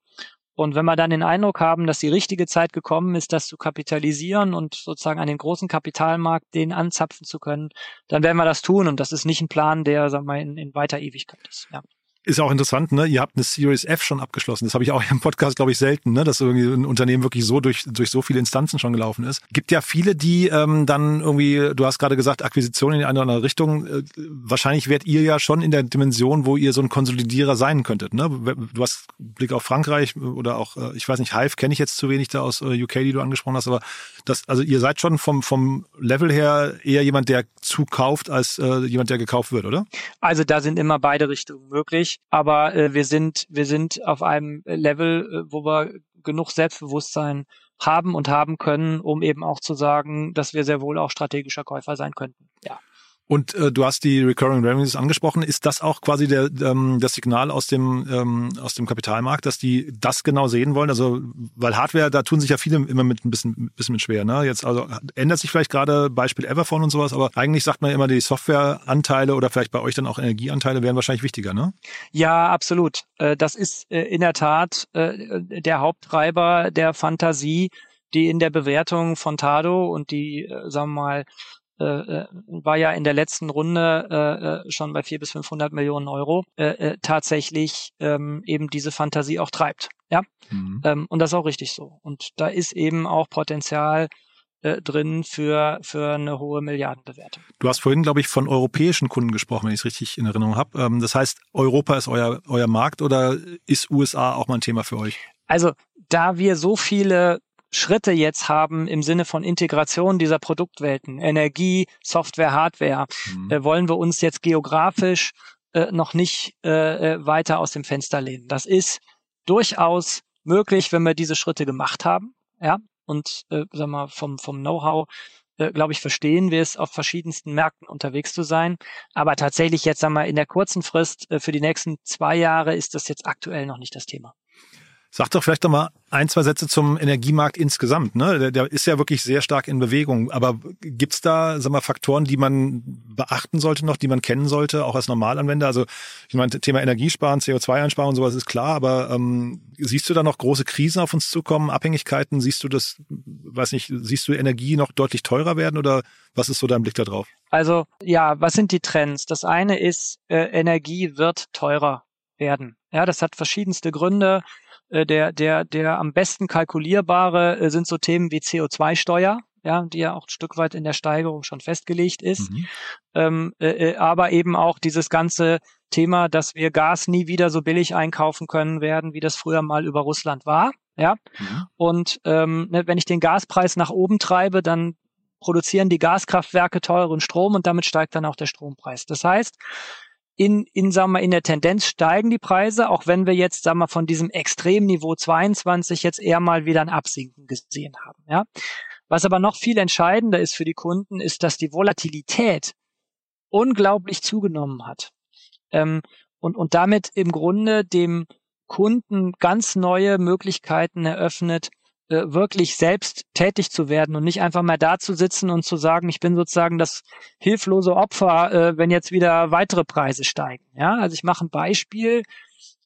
Und wenn wir dann den Eindruck haben, dass die richtige Zeit gekommen ist, das zu kapitalisieren und sozusagen an den großen Kapitalmarkt den anzapfen zu können, dann werden wir das tun. Und das ist nicht ein Plan, der, sagen wir mal, in, in weiter Ewigkeit ist. Ja. Ist auch interessant, ne? Ihr habt eine Series F schon abgeschlossen. Das habe ich auch im Podcast, glaube ich, selten, ne? Dass irgendwie ein Unternehmen wirklich so durch, durch so viele Instanzen schon gelaufen ist. Gibt ja viele, die ähm, dann irgendwie, du hast gerade gesagt, Akquisitionen in eine oder andere Richtung. Äh, wahrscheinlich werdet ihr ja schon in der Dimension, wo ihr so ein Konsolidierer sein könntet. Ne? Du hast Blick auf Frankreich oder auch, äh, ich weiß nicht, Hive kenne ich jetzt zu wenig da aus äh, UK, die du angesprochen hast, aber das, also ihr seid schon vom, vom Level her eher jemand, der zukauft, als äh, jemand, der gekauft wird, oder? Also da sind immer beide Richtungen möglich aber äh, wir sind wir sind auf einem Level, äh, wo wir genug Selbstbewusstsein haben und haben können, um eben auch zu sagen, dass wir sehr wohl auch strategischer Käufer sein könnten. Ja. Und äh, du hast die Recurring Revenues angesprochen. Ist das auch quasi der, ähm, das Signal aus dem, ähm, aus dem Kapitalmarkt, dass die das genau sehen wollen? Also, weil Hardware, da tun sich ja viele immer mit ein bisschen, bisschen mit schwer. Ne? Jetzt also ändert sich vielleicht gerade Beispiel Everphone und sowas, aber eigentlich sagt man immer, die Softwareanteile oder vielleicht bei euch dann auch Energieanteile wären wahrscheinlich wichtiger, ne? Ja, absolut. Äh, das ist äh, in der Tat äh, der Haupttreiber der Fantasie, die in der Bewertung von Tado und die, sagen wir mal, äh, äh, war ja in der letzten Runde äh, äh schon bei vier bis 500 Millionen Euro äh, äh, tatsächlich ähm, eben diese Fantasie auch treibt. Ja, mhm. ähm, und das ist auch richtig so. Und da ist eben auch Potenzial äh, drin für, für eine hohe Milliardenbewertung. Du hast vorhin, glaube ich, von europäischen Kunden gesprochen, wenn ich es richtig in Erinnerung habe. Ähm, das heißt, Europa ist euer, euer Markt oder ist USA auch mal ein Thema für euch? Also, da wir so viele Schritte jetzt haben im Sinne von Integration dieser Produktwelten, Energie, Software, Hardware, mhm. äh, wollen wir uns jetzt geografisch äh, noch nicht äh, äh, weiter aus dem Fenster lehnen. Das ist durchaus möglich, wenn wir diese Schritte gemacht haben, ja, und äh, sag mal vom vom Know-how äh, glaube ich, verstehen wir es, auf verschiedensten Märkten unterwegs zu sein. Aber tatsächlich jetzt, sagen wir, in der kurzen Frist äh, für die nächsten zwei Jahre ist das jetzt aktuell noch nicht das Thema. Sag doch vielleicht noch mal ein, zwei Sätze zum Energiemarkt insgesamt. Ne? Der, der ist ja wirklich sehr stark in Bewegung. Aber gibt's da sag mal, Faktoren, die man beachten sollte noch, die man kennen sollte, auch als Normalanwender? Also ich meine, Thema Energiesparen, CO2-Einsparung und sowas ist klar, aber ähm, siehst du da noch große Krisen auf uns zukommen, Abhängigkeiten? Siehst du das, weiß nicht, siehst du Energie noch deutlich teurer werden oder was ist so dein Blick da drauf? Also ja, was sind die Trends? Das eine ist, äh, Energie wird teurer werden. Ja, das hat verschiedenste Gründe. Äh, der, der, der am besten kalkulierbare äh, sind so Themen wie CO2-Steuer, ja, die ja auch ein Stück weit in der Steigerung schon festgelegt ist. Mhm. Ähm, äh, äh, aber eben auch dieses ganze Thema, dass wir Gas nie wieder so billig einkaufen können werden, wie das früher mal über Russland war. Ja. Mhm. Und ähm, ne, wenn ich den Gaspreis nach oben treibe, dann produzieren die Gaskraftwerke teuren Strom und damit steigt dann auch der Strompreis. Das heißt, in, in, sagen wir, in der Tendenz steigen die Preise, auch wenn wir jetzt, sagen wir, von diesem Extremniveau 22 jetzt eher mal wieder ein Absinken gesehen haben, ja. Was aber noch viel entscheidender ist für die Kunden, ist, dass die Volatilität unglaublich zugenommen hat. Ähm, und, und damit im Grunde dem Kunden ganz neue Möglichkeiten eröffnet, äh, wirklich selbst tätig zu werden und nicht einfach mal da zu sitzen und zu sagen, ich bin sozusagen das hilflose Opfer, äh, wenn jetzt wieder weitere Preise steigen. Ja, also ich mache ein Beispiel.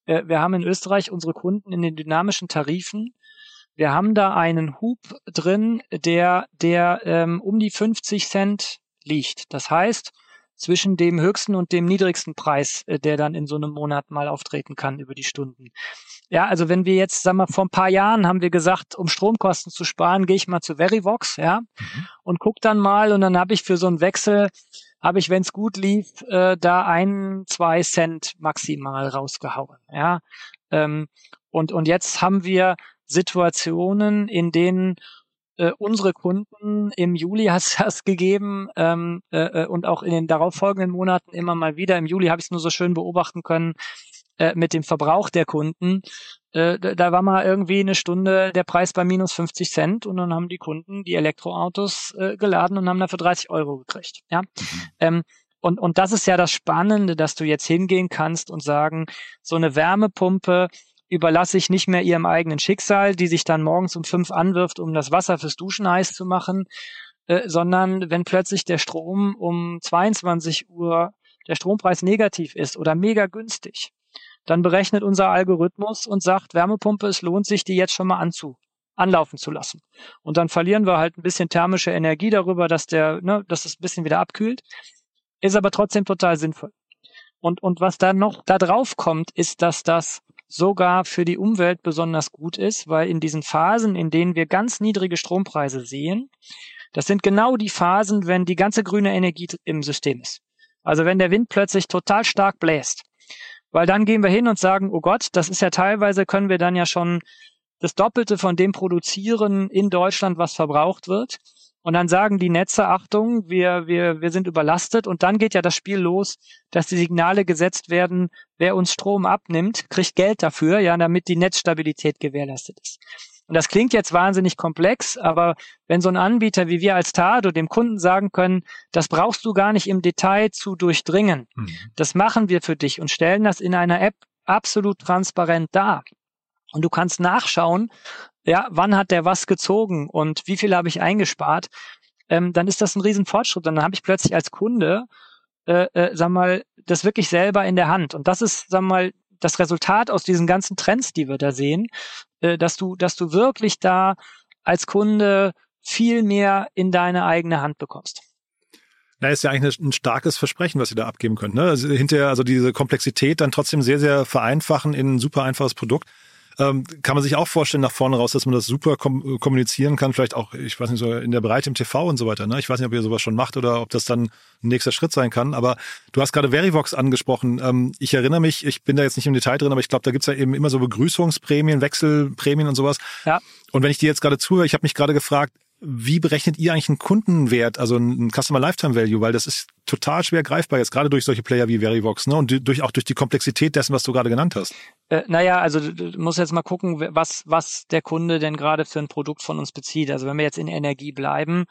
Äh, wir haben in Österreich unsere Kunden in den dynamischen Tarifen. Wir haben da einen Hub drin, der, der ähm, um die 50 Cent liegt. Das heißt, zwischen dem höchsten und dem niedrigsten Preis, äh, der dann in so einem Monat mal auftreten kann über die Stunden. Ja, also wenn wir jetzt, sagen wir, vor ein paar Jahren haben wir gesagt, um Stromkosten zu sparen, gehe ich mal zu Verivox, ja, mhm. und guck dann mal und dann habe ich für so einen Wechsel, habe ich, wenn es gut lief, äh, da ein, zwei Cent maximal rausgehauen, ja. Ähm, und, und jetzt haben wir Situationen, in denen äh, unsere Kunden im Juli es das gegeben ähm, äh, äh, und auch in den darauffolgenden Monaten immer mal wieder. Im Juli habe ich es nur so schön beobachten können äh, mit dem Verbrauch der Kunden. Äh, da war mal irgendwie eine Stunde der Preis bei minus 50 Cent und dann haben die Kunden die Elektroautos äh, geladen und haben dafür 30 Euro gekriegt. Ja. Mhm. Ähm, und, und das ist ja das Spannende, dass du jetzt hingehen kannst und sagen, so eine Wärmepumpe überlasse ich nicht mehr ihrem eigenen Schicksal, die sich dann morgens um fünf anwirft, um das Wasser fürs Duschen heiß zu machen, äh, sondern wenn plötzlich der Strom um 22 Uhr der Strompreis negativ ist oder mega günstig, dann berechnet unser Algorithmus und sagt, Wärmepumpe, es lohnt sich, die jetzt schon mal anzu, anlaufen zu lassen. Und dann verlieren wir halt ein bisschen thermische Energie darüber, dass der, ne, dass es ein bisschen wieder abkühlt. Ist aber trotzdem total sinnvoll. Und, und was dann noch da drauf kommt, ist, dass das sogar für die Umwelt besonders gut ist, weil in diesen Phasen, in denen wir ganz niedrige Strompreise sehen, das sind genau die Phasen, wenn die ganze grüne Energie im System ist. Also wenn der Wind plötzlich total stark bläst. Weil dann gehen wir hin und sagen, oh Gott, das ist ja teilweise, können wir dann ja schon das Doppelte von dem produzieren in Deutschland, was verbraucht wird. Und dann sagen die Netze, Achtung, wir, wir, wir sind überlastet. Und dann geht ja das Spiel los, dass die Signale gesetzt werden, wer uns Strom abnimmt, kriegt Geld dafür, ja, damit die Netzstabilität gewährleistet ist. Und das klingt jetzt wahnsinnig komplex, aber wenn so ein Anbieter wie wir als Tado dem Kunden sagen können, das brauchst du gar nicht im Detail zu durchdringen, mhm. das machen wir für dich und stellen das in einer App absolut transparent dar. Und du kannst nachschauen, ja, wann hat der was gezogen und wie viel habe ich eingespart, ähm, dann ist das ein Riesenfortschritt. Und dann habe ich plötzlich als Kunde, äh, äh, sag mal, das wirklich selber in der Hand. Und das ist, sag mal, das Resultat aus diesen ganzen Trends, die wir da sehen, äh, dass du, dass du wirklich da als Kunde viel mehr in deine eigene Hand bekommst. Na, ist ja eigentlich ein starkes Versprechen, was ihr da abgeben könnt. Ne? Also hinterher, also diese Komplexität dann trotzdem sehr, sehr vereinfachen in ein super einfaches Produkt ähm, kann man sich auch vorstellen nach vorne raus, dass man das super kom kommunizieren kann, vielleicht auch, ich weiß nicht, so in der Breite im TV und so weiter. Ne? Ich weiß nicht, ob ihr sowas schon macht oder ob das dann ein nächster Schritt sein kann. Aber du hast gerade Verivox angesprochen. Ähm, ich erinnere mich, ich bin da jetzt nicht im Detail drin, aber ich glaube, da gibt's ja eben immer so Begrüßungsprämien, Wechselprämien und sowas. Ja. Und wenn ich dir jetzt gerade zuhöre, ich habe mich gerade gefragt, wie berechnet ihr eigentlich einen Kundenwert, also einen Customer Lifetime Value? Weil das ist total schwer greifbar jetzt, gerade durch solche Player wie Verivox, ne? Und durch, auch durch die Komplexität dessen, was du gerade genannt hast. Äh, naja, also du musst jetzt mal gucken, was, was der Kunde denn gerade für ein Produkt von uns bezieht. Also wenn wir jetzt in Energie bleiben,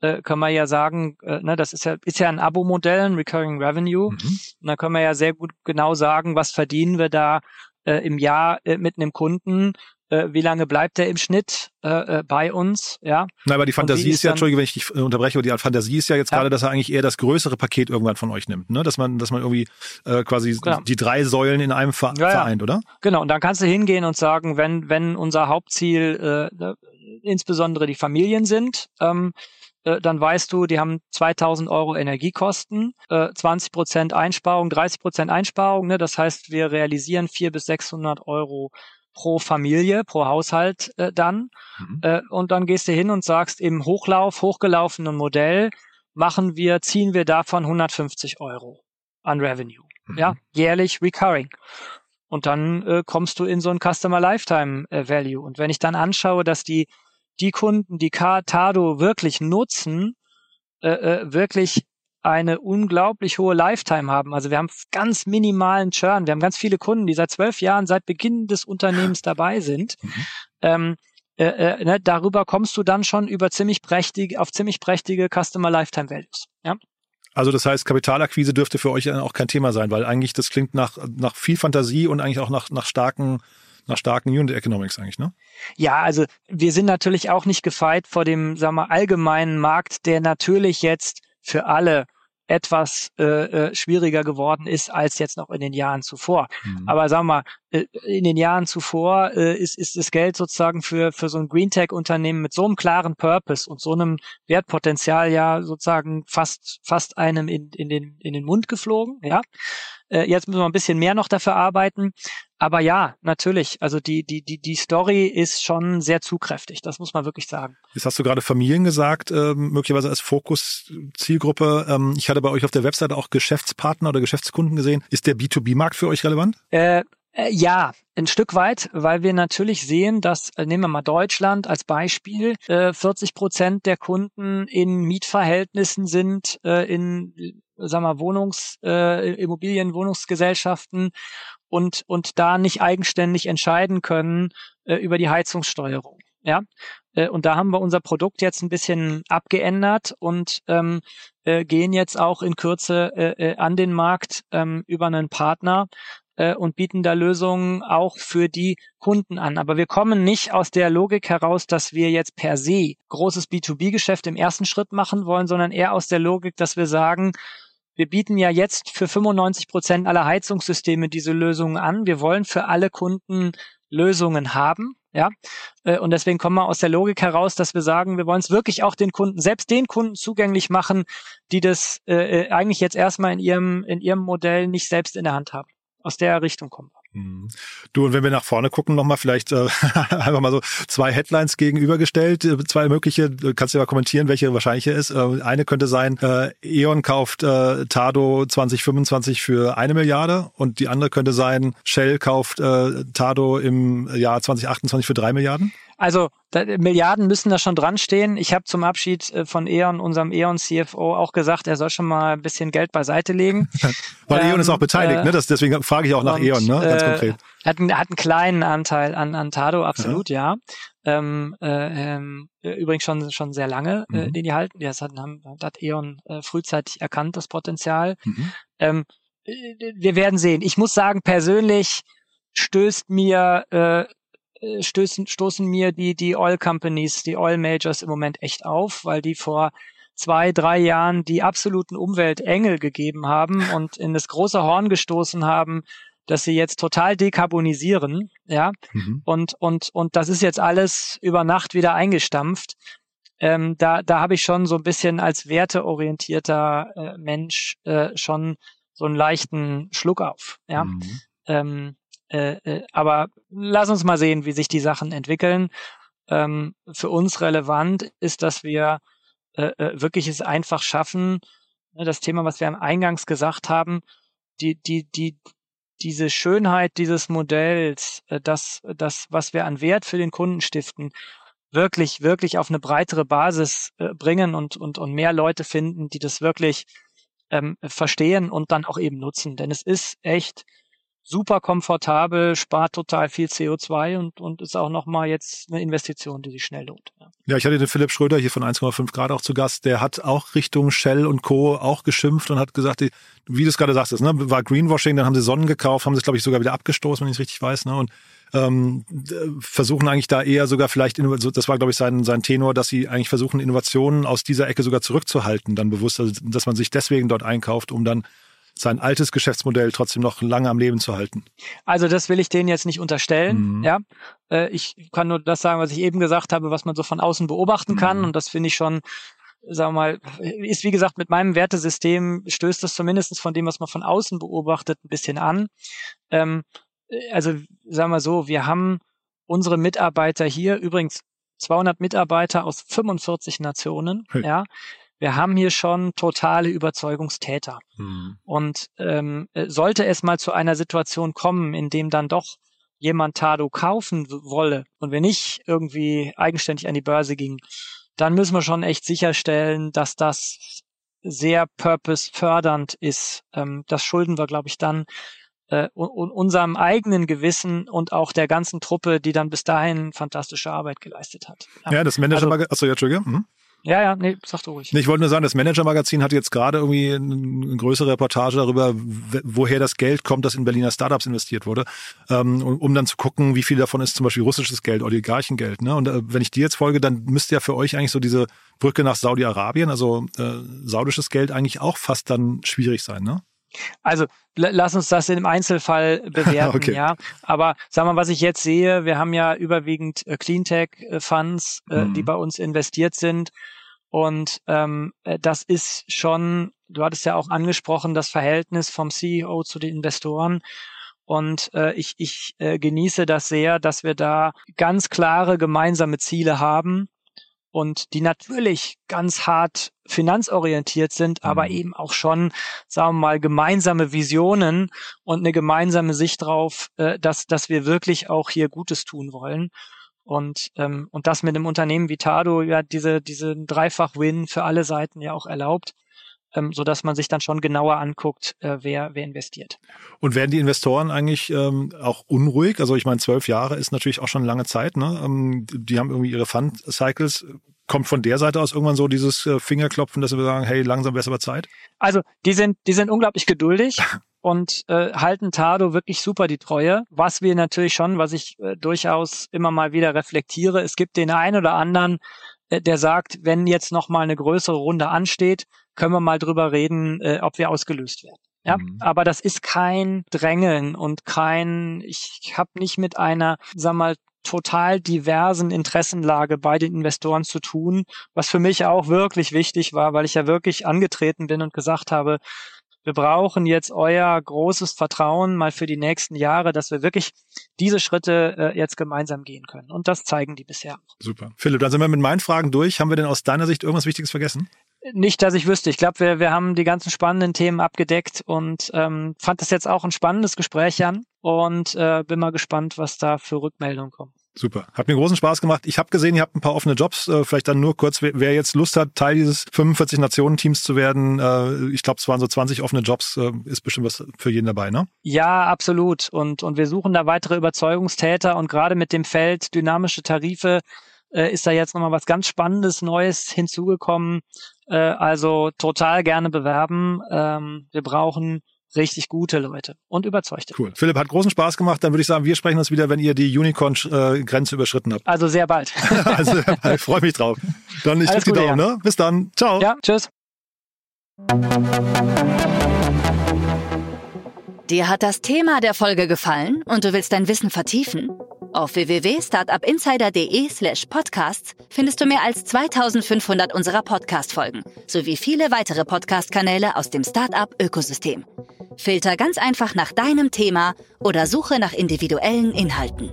äh, können wir ja sagen, äh, ne, das ist ja, ist ja ein Abo-Modell, ein Recurring Revenue. Mhm. Und da können wir ja sehr gut genau sagen, was verdienen wir da äh, im Jahr äh, mit einem Kunden äh, wie lange bleibt er im Schnitt äh, äh, bei uns, ja. Na, aber die Fantasie ist, ja, Entschuldige, wenn ich dich äh, unterbreche, aber die Fantasie ist ja jetzt ja. gerade, dass er eigentlich eher das größere Paket irgendwann von euch nimmt, ne? Dass man, dass man irgendwie äh, quasi genau. die drei Säulen in einem Ver ja, vereint, oder? Genau, und dann kannst du hingehen und sagen, wenn, wenn unser Hauptziel äh, insbesondere die Familien sind, ähm, äh, dann weißt du, die haben 2000 Euro Energiekosten, äh, 20 Prozent Einsparung, 30 Prozent Einsparung. Ne? Das heißt, wir realisieren 400 bis 600 Euro pro Familie, pro Haushalt äh, dann. Mhm. Äh, und dann gehst du hin und sagst, im Hochlauf, hochgelaufenen Modell machen wir, ziehen wir davon 150 Euro an Revenue. Mhm. Ja, jährlich recurring. Und dann äh, kommst du in so ein Customer Lifetime äh, Value. Und wenn ich dann anschaue, dass die, die Kunden, die Tado wirklich nutzen, äh, äh, wirklich eine unglaublich hohe Lifetime haben. Also wir haben ganz minimalen Churn. Wir haben ganz viele Kunden, die seit zwölf Jahren, seit Beginn des Unternehmens dabei sind. Mhm. Ähm, äh, äh, ne, darüber kommst du dann schon über ziemlich prächtig, auf ziemlich prächtige Customer Lifetime Values. Ja? Also das heißt, Kapitalakquise dürfte für euch auch kein Thema sein, weil eigentlich das klingt nach, nach viel Fantasie und eigentlich auch nach, nach starken nach starken Unit Economics eigentlich, ne? Ja, also wir sind natürlich auch nicht gefeit vor dem, sagen wir, allgemeinen Markt, der natürlich jetzt für alle etwas äh, äh, schwieriger geworden ist als jetzt noch in den Jahren zuvor. Mhm. Aber sagen wir mal, in den Jahren zuvor äh, ist, ist das Geld sozusagen für, für so ein Green Tech-Unternehmen mit so einem klaren Purpose und so einem Wertpotenzial ja sozusagen fast, fast einem in, in, den, in den Mund geflogen. Ja, äh, Jetzt müssen wir ein bisschen mehr noch dafür arbeiten. Aber ja, natürlich. Also die, die, die, die Story ist schon sehr zugkräftig. Das muss man wirklich sagen. Jetzt hast du gerade Familien gesagt, äh, möglicherweise als Fokus-Zielgruppe. Ähm, ich hatte bei euch auf der Webseite auch Geschäftspartner oder Geschäftskunden gesehen. Ist der B2B-Markt für euch relevant? Äh, äh, ja, ein Stück weit, weil wir natürlich sehen, dass, äh, nehmen wir mal Deutschland als Beispiel, äh, 40 Prozent der Kunden in Mietverhältnissen sind, äh, in, sagen wir, Wohnungs, äh, Immobilien, Wohnungsgesellschaften und, und da nicht eigenständig entscheiden können äh, über die Heizungssteuerung. Ja, äh, und da haben wir unser Produkt jetzt ein bisschen abgeändert und ähm, äh, gehen jetzt auch in Kürze äh, äh, an den Markt ähm, über einen Partner äh, und bieten da Lösungen auch für die Kunden an. Aber wir kommen nicht aus der Logik heraus, dass wir jetzt per se großes B2B-Geschäft im ersten Schritt machen wollen, sondern eher aus der Logik, dass wir sagen, wir bieten ja jetzt für 95 Prozent aller Heizungssysteme diese Lösungen an. Wir wollen für alle Kunden Lösungen haben. Ja, äh, und deswegen kommen wir aus der Logik heraus, dass wir sagen, wir wollen es wirklich auch den Kunden, selbst den Kunden zugänglich machen, die das äh, äh, eigentlich jetzt erstmal in ihrem, in ihrem Modell nicht selbst in der Hand haben. Aus der Richtung kommen wir. Mhm. Du, und wenn wir nach vorne gucken, nochmal vielleicht äh, einfach mal so zwei Headlines gegenübergestellt, äh, zwei mögliche, äh, kannst du ja mal kommentieren, welche wahrscheinlich ist. Äh, eine könnte sein, äh, E.ON kauft äh, Tado 2025 für eine Milliarde und die andere könnte sein, Shell kauft äh, Tado im Jahr 2028 für drei Milliarden. Also da, Milliarden müssen da schon dran stehen. Ich habe zum Abschied äh, von E.ON, unserem E.ON CFO, auch gesagt, er soll schon mal ein bisschen Geld beiseite legen. Weil ähm, E.ON ist auch beteiligt, äh, ne? Das, deswegen frage ich auch nach E.ON, ne? Ganz äh, konkret. Hat, einen, hat einen kleinen Anteil an, an Tado, absolut, ja. ja. Ähm, äh, ähm, übrigens schon schon sehr lange, äh, mhm. den die halten. Das hat, haben, hat E.ON äh, frühzeitig erkannt, das Potenzial. Mhm. Ähm, wir werden sehen. Ich muss sagen, persönlich stößt mir äh, äh, stößen, stoßen mir die, die Oil Companies, die Oil Majors im Moment echt auf, weil die vor zwei, drei Jahren die absoluten Umweltengel gegeben haben und in das große Horn gestoßen haben, dass sie jetzt total dekarbonisieren, ja, mhm. und, und, und das ist jetzt alles über Nacht wieder eingestampft. Ähm, da, da habe ich schon so ein bisschen als werteorientierter äh, Mensch äh, schon so einen leichten Schluck auf, ja. Mhm. Ähm, äh, äh, aber lass uns mal sehen, wie sich die Sachen entwickeln. Ähm, für uns relevant ist, dass wir äh, äh, wirklich es einfach schaffen, ne, das Thema, was wir am Eingangs gesagt haben, die, die, die, diese Schönheit dieses Modells, äh, das, das, was wir an Wert für den Kunden stiften, wirklich, wirklich auf eine breitere Basis bringen und, und, und mehr Leute finden, die das wirklich ähm, verstehen und dann auch eben nutzen. Denn es ist echt super komfortabel, spart total viel CO2 und, und ist auch nochmal jetzt eine Investition, die sich schnell lohnt. Ja. ja, ich hatte den Philipp Schröder hier von 1,5 Grad auch zu Gast, der hat auch Richtung Shell und Co. auch geschimpft und hat gesagt, wie du es gerade sagst, ne, war Greenwashing, dann haben sie Sonnen gekauft, haben sie, glaube ich, sogar wieder abgestoßen, wenn ich es richtig weiß. Ne, und ähm, versuchen eigentlich da eher sogar vielleicht, das war glaube ich sein, sein Tenor, dass sie eigentlich versuchen, Innovationen aus dieser Ecke sogar zurückzuhalten, dann bewusst, also, dass man sich deswegen dort einkauft, um dann sein altes Geschäftsmodell trotzdem noch lange am Leben zu halten. Also das will ich denen jetzt nicht unterstellen. Mhm. Ja, äh, ich kann nur das sagen, was ich eben gesagt habe, was man so von außen beobachten kann. Mhm. Und das finde ich schon, sagen wir mal, ist wie gesagt mit meinem Wertesystem stößt das zumindest von dem, was man von außen beobachtet, ein bisschen an. Ähm, also sagen wir so, wir haben unsere Mitarbeiter hier übrigens 200 Mitarbeiter aus 45 Nationen. Hey. Ja wir haben hier schon totale Überzeugungstäter. Mhm. Und ähm, äh, sollte es mal zu einer Situation kommen, in dem dann doch jemand Tado kaufen wolle und wir nicht irgendwie eigenständig an die Börse gingen, dann müssen wir schon echt sicherstellen, dass das sehr purpose-fördernd ist. Ähm, das schulden wir, glaube ich, dann äh, unserem eigenen Gewissen und auch der ganzen Truppe, die dann bis dahin fantastische Arbeit geleistet hat. Ja, ja das Manager, also, achso, ja, Entschuldige. Mhm. Ja, ja, nee, sag du ruhig. Ich wollte nur sagen, das Manager-Magazin hat jetzt gerade irgendwie eine größere Reportage darüber, woher das Geld kommt, das in Berliner Startups investiert wurde, ähm, um dann zu gucken, wie viel davon ist zum Beispiel russisches Geld, Oligarchengeld. Ne? Und äh, wenn ich dir jetzt folge, dann müsste ja für euch eigentlich so diese Brücke nach Saudi-Arabien, also äh, saudisches Geld, eigentlich auch fast dann schwierig sein, ne? Also lass uns das im Einzelfall bewerten, okay. ja. Aber sag mal, was ich jetzt sehe, wir haben ja überwiegend äh, Cleantech-Funds, äh, mhm. die bei uns investiert sind. Und ähm, äh, das ist schon, du hattest ja auch angesprochen, das Verhältnis vom CEO zu den Investoren. Und äh, ich, ich äh, genieße das sehr, dass wir da ganz klare gemeinsame Ziele haben und die natürlich ganz hart finanzorientiert sind, mhm. aber eben auch schon, sagen wir mal, gemeinsame Visionen und eine gemeinsame Sicht drauf, äh, dass, dass wir wirklich auch hier Gutes tun wollen. Und, ähm, und das mit einem Unternehmen wie Tado ja diese, diese Dreifach-Win für alle Seiten ja auch erlaubt ähm, so dass man sich dann schon genauer anguckt, äh, wer, wer investiert. Und werden die Investoren eigentlich ähm, auch unruhig? Also ich meine, zwölf Jahre ist natürlich auch schon lange Zeit. Ne? Ähm, die haben irgendwie ihre Fund-Cycles. Kommt von der Seite aus irgendwann so dieses äh, Fingerklopfen, dass wir sagen, hey, langsam wäre es aber Zeit? Also die sind, die sind unglaublich geduldig. und äh, halten Tado wirklich super die Treue. Was wir natürlich schon, was ich äh, durchaus immer mal wieder reflektiere, es gibt den einen oder anderen, der sagt, wenn jetzt noch mal eine größere Runde ansteht, können wir mal drüber reden, äh, ob wir ausgelöst werden. Ja, mhm. aber das ist kein Drängeln und kein, ich habe nicht mit einer, sag mal, total diversen Interessenlage bei den Investoren zu tun, was für mich auch wirklich wichtig war, weil ich ja wirklich angetreten bin und gesagt habe, wir brauchen jetzt euer großes Vertrauen mal für die nächsten Jahre, dass wir wirklich diese Schritte äh, jetzt gemeinsam gehen können. Und das zeigen die bisher auch. Super. Philipp, dann sind wir mit meinen Fragen durch. Haben wir denn aus deiner Sicht irgendwas Wichtiges vergessen? Nicht, dass ich wüsste. Ich glaube, wir, wir haben die ganzen spannenden Themen abgedeckt und ähm, fand das jetzt auch ein spannendes Gespräch an und äh, bin mal gespannt, was da für Rückmeldungen kommen. Super. Hat mir großen Spaß gemacht. Ich habe gesehen, ihr habt ein paar offene Jobs. Äh, vielleicht dann nur kurz, wer, jetzt Lust hat, Teil dieses 45 Nationen-Teams zu werden. Äh, ich glaube, es waren so 20 offene Jobs. Äh, ist bestimmt was für jeden dabei, ne? Ja, absolut. Und, und wir suchen da weitere Überzeugungstäter. Und gerade mit dem Feld dynamische Tarife ist da jetzt nochmal was ganz Spannendes, Neues hinzugekommen. Also total gerne bewerben. Ähm, wir brauchen richtig gute Leute und überzeugte. Cool. Philipp, hat großen Spaß gemacht. Dann würde ich sagen, wir sprechen uns wieder, wenn ihr die Unicorn-Grenze überschritten habt. Also sehr bald. also ich freue mich drauf. Dann ich drücke die Daumen. Ja. Ne? Bis dann. Ciao. Ja, tschüss. Dir hat das Thema der Folge gefallen und du willst dein Wissen vertiefen? Auf www.startupinsider.de slash podcasts findest du mehr als 2500 unserer Podcast-Folgen sowie viele weitere Podcast-Kanäle aus dem Startup-Ökosystem. Filter ganz einfach nach deinem Thema oder suche nach individuellen Inhalten.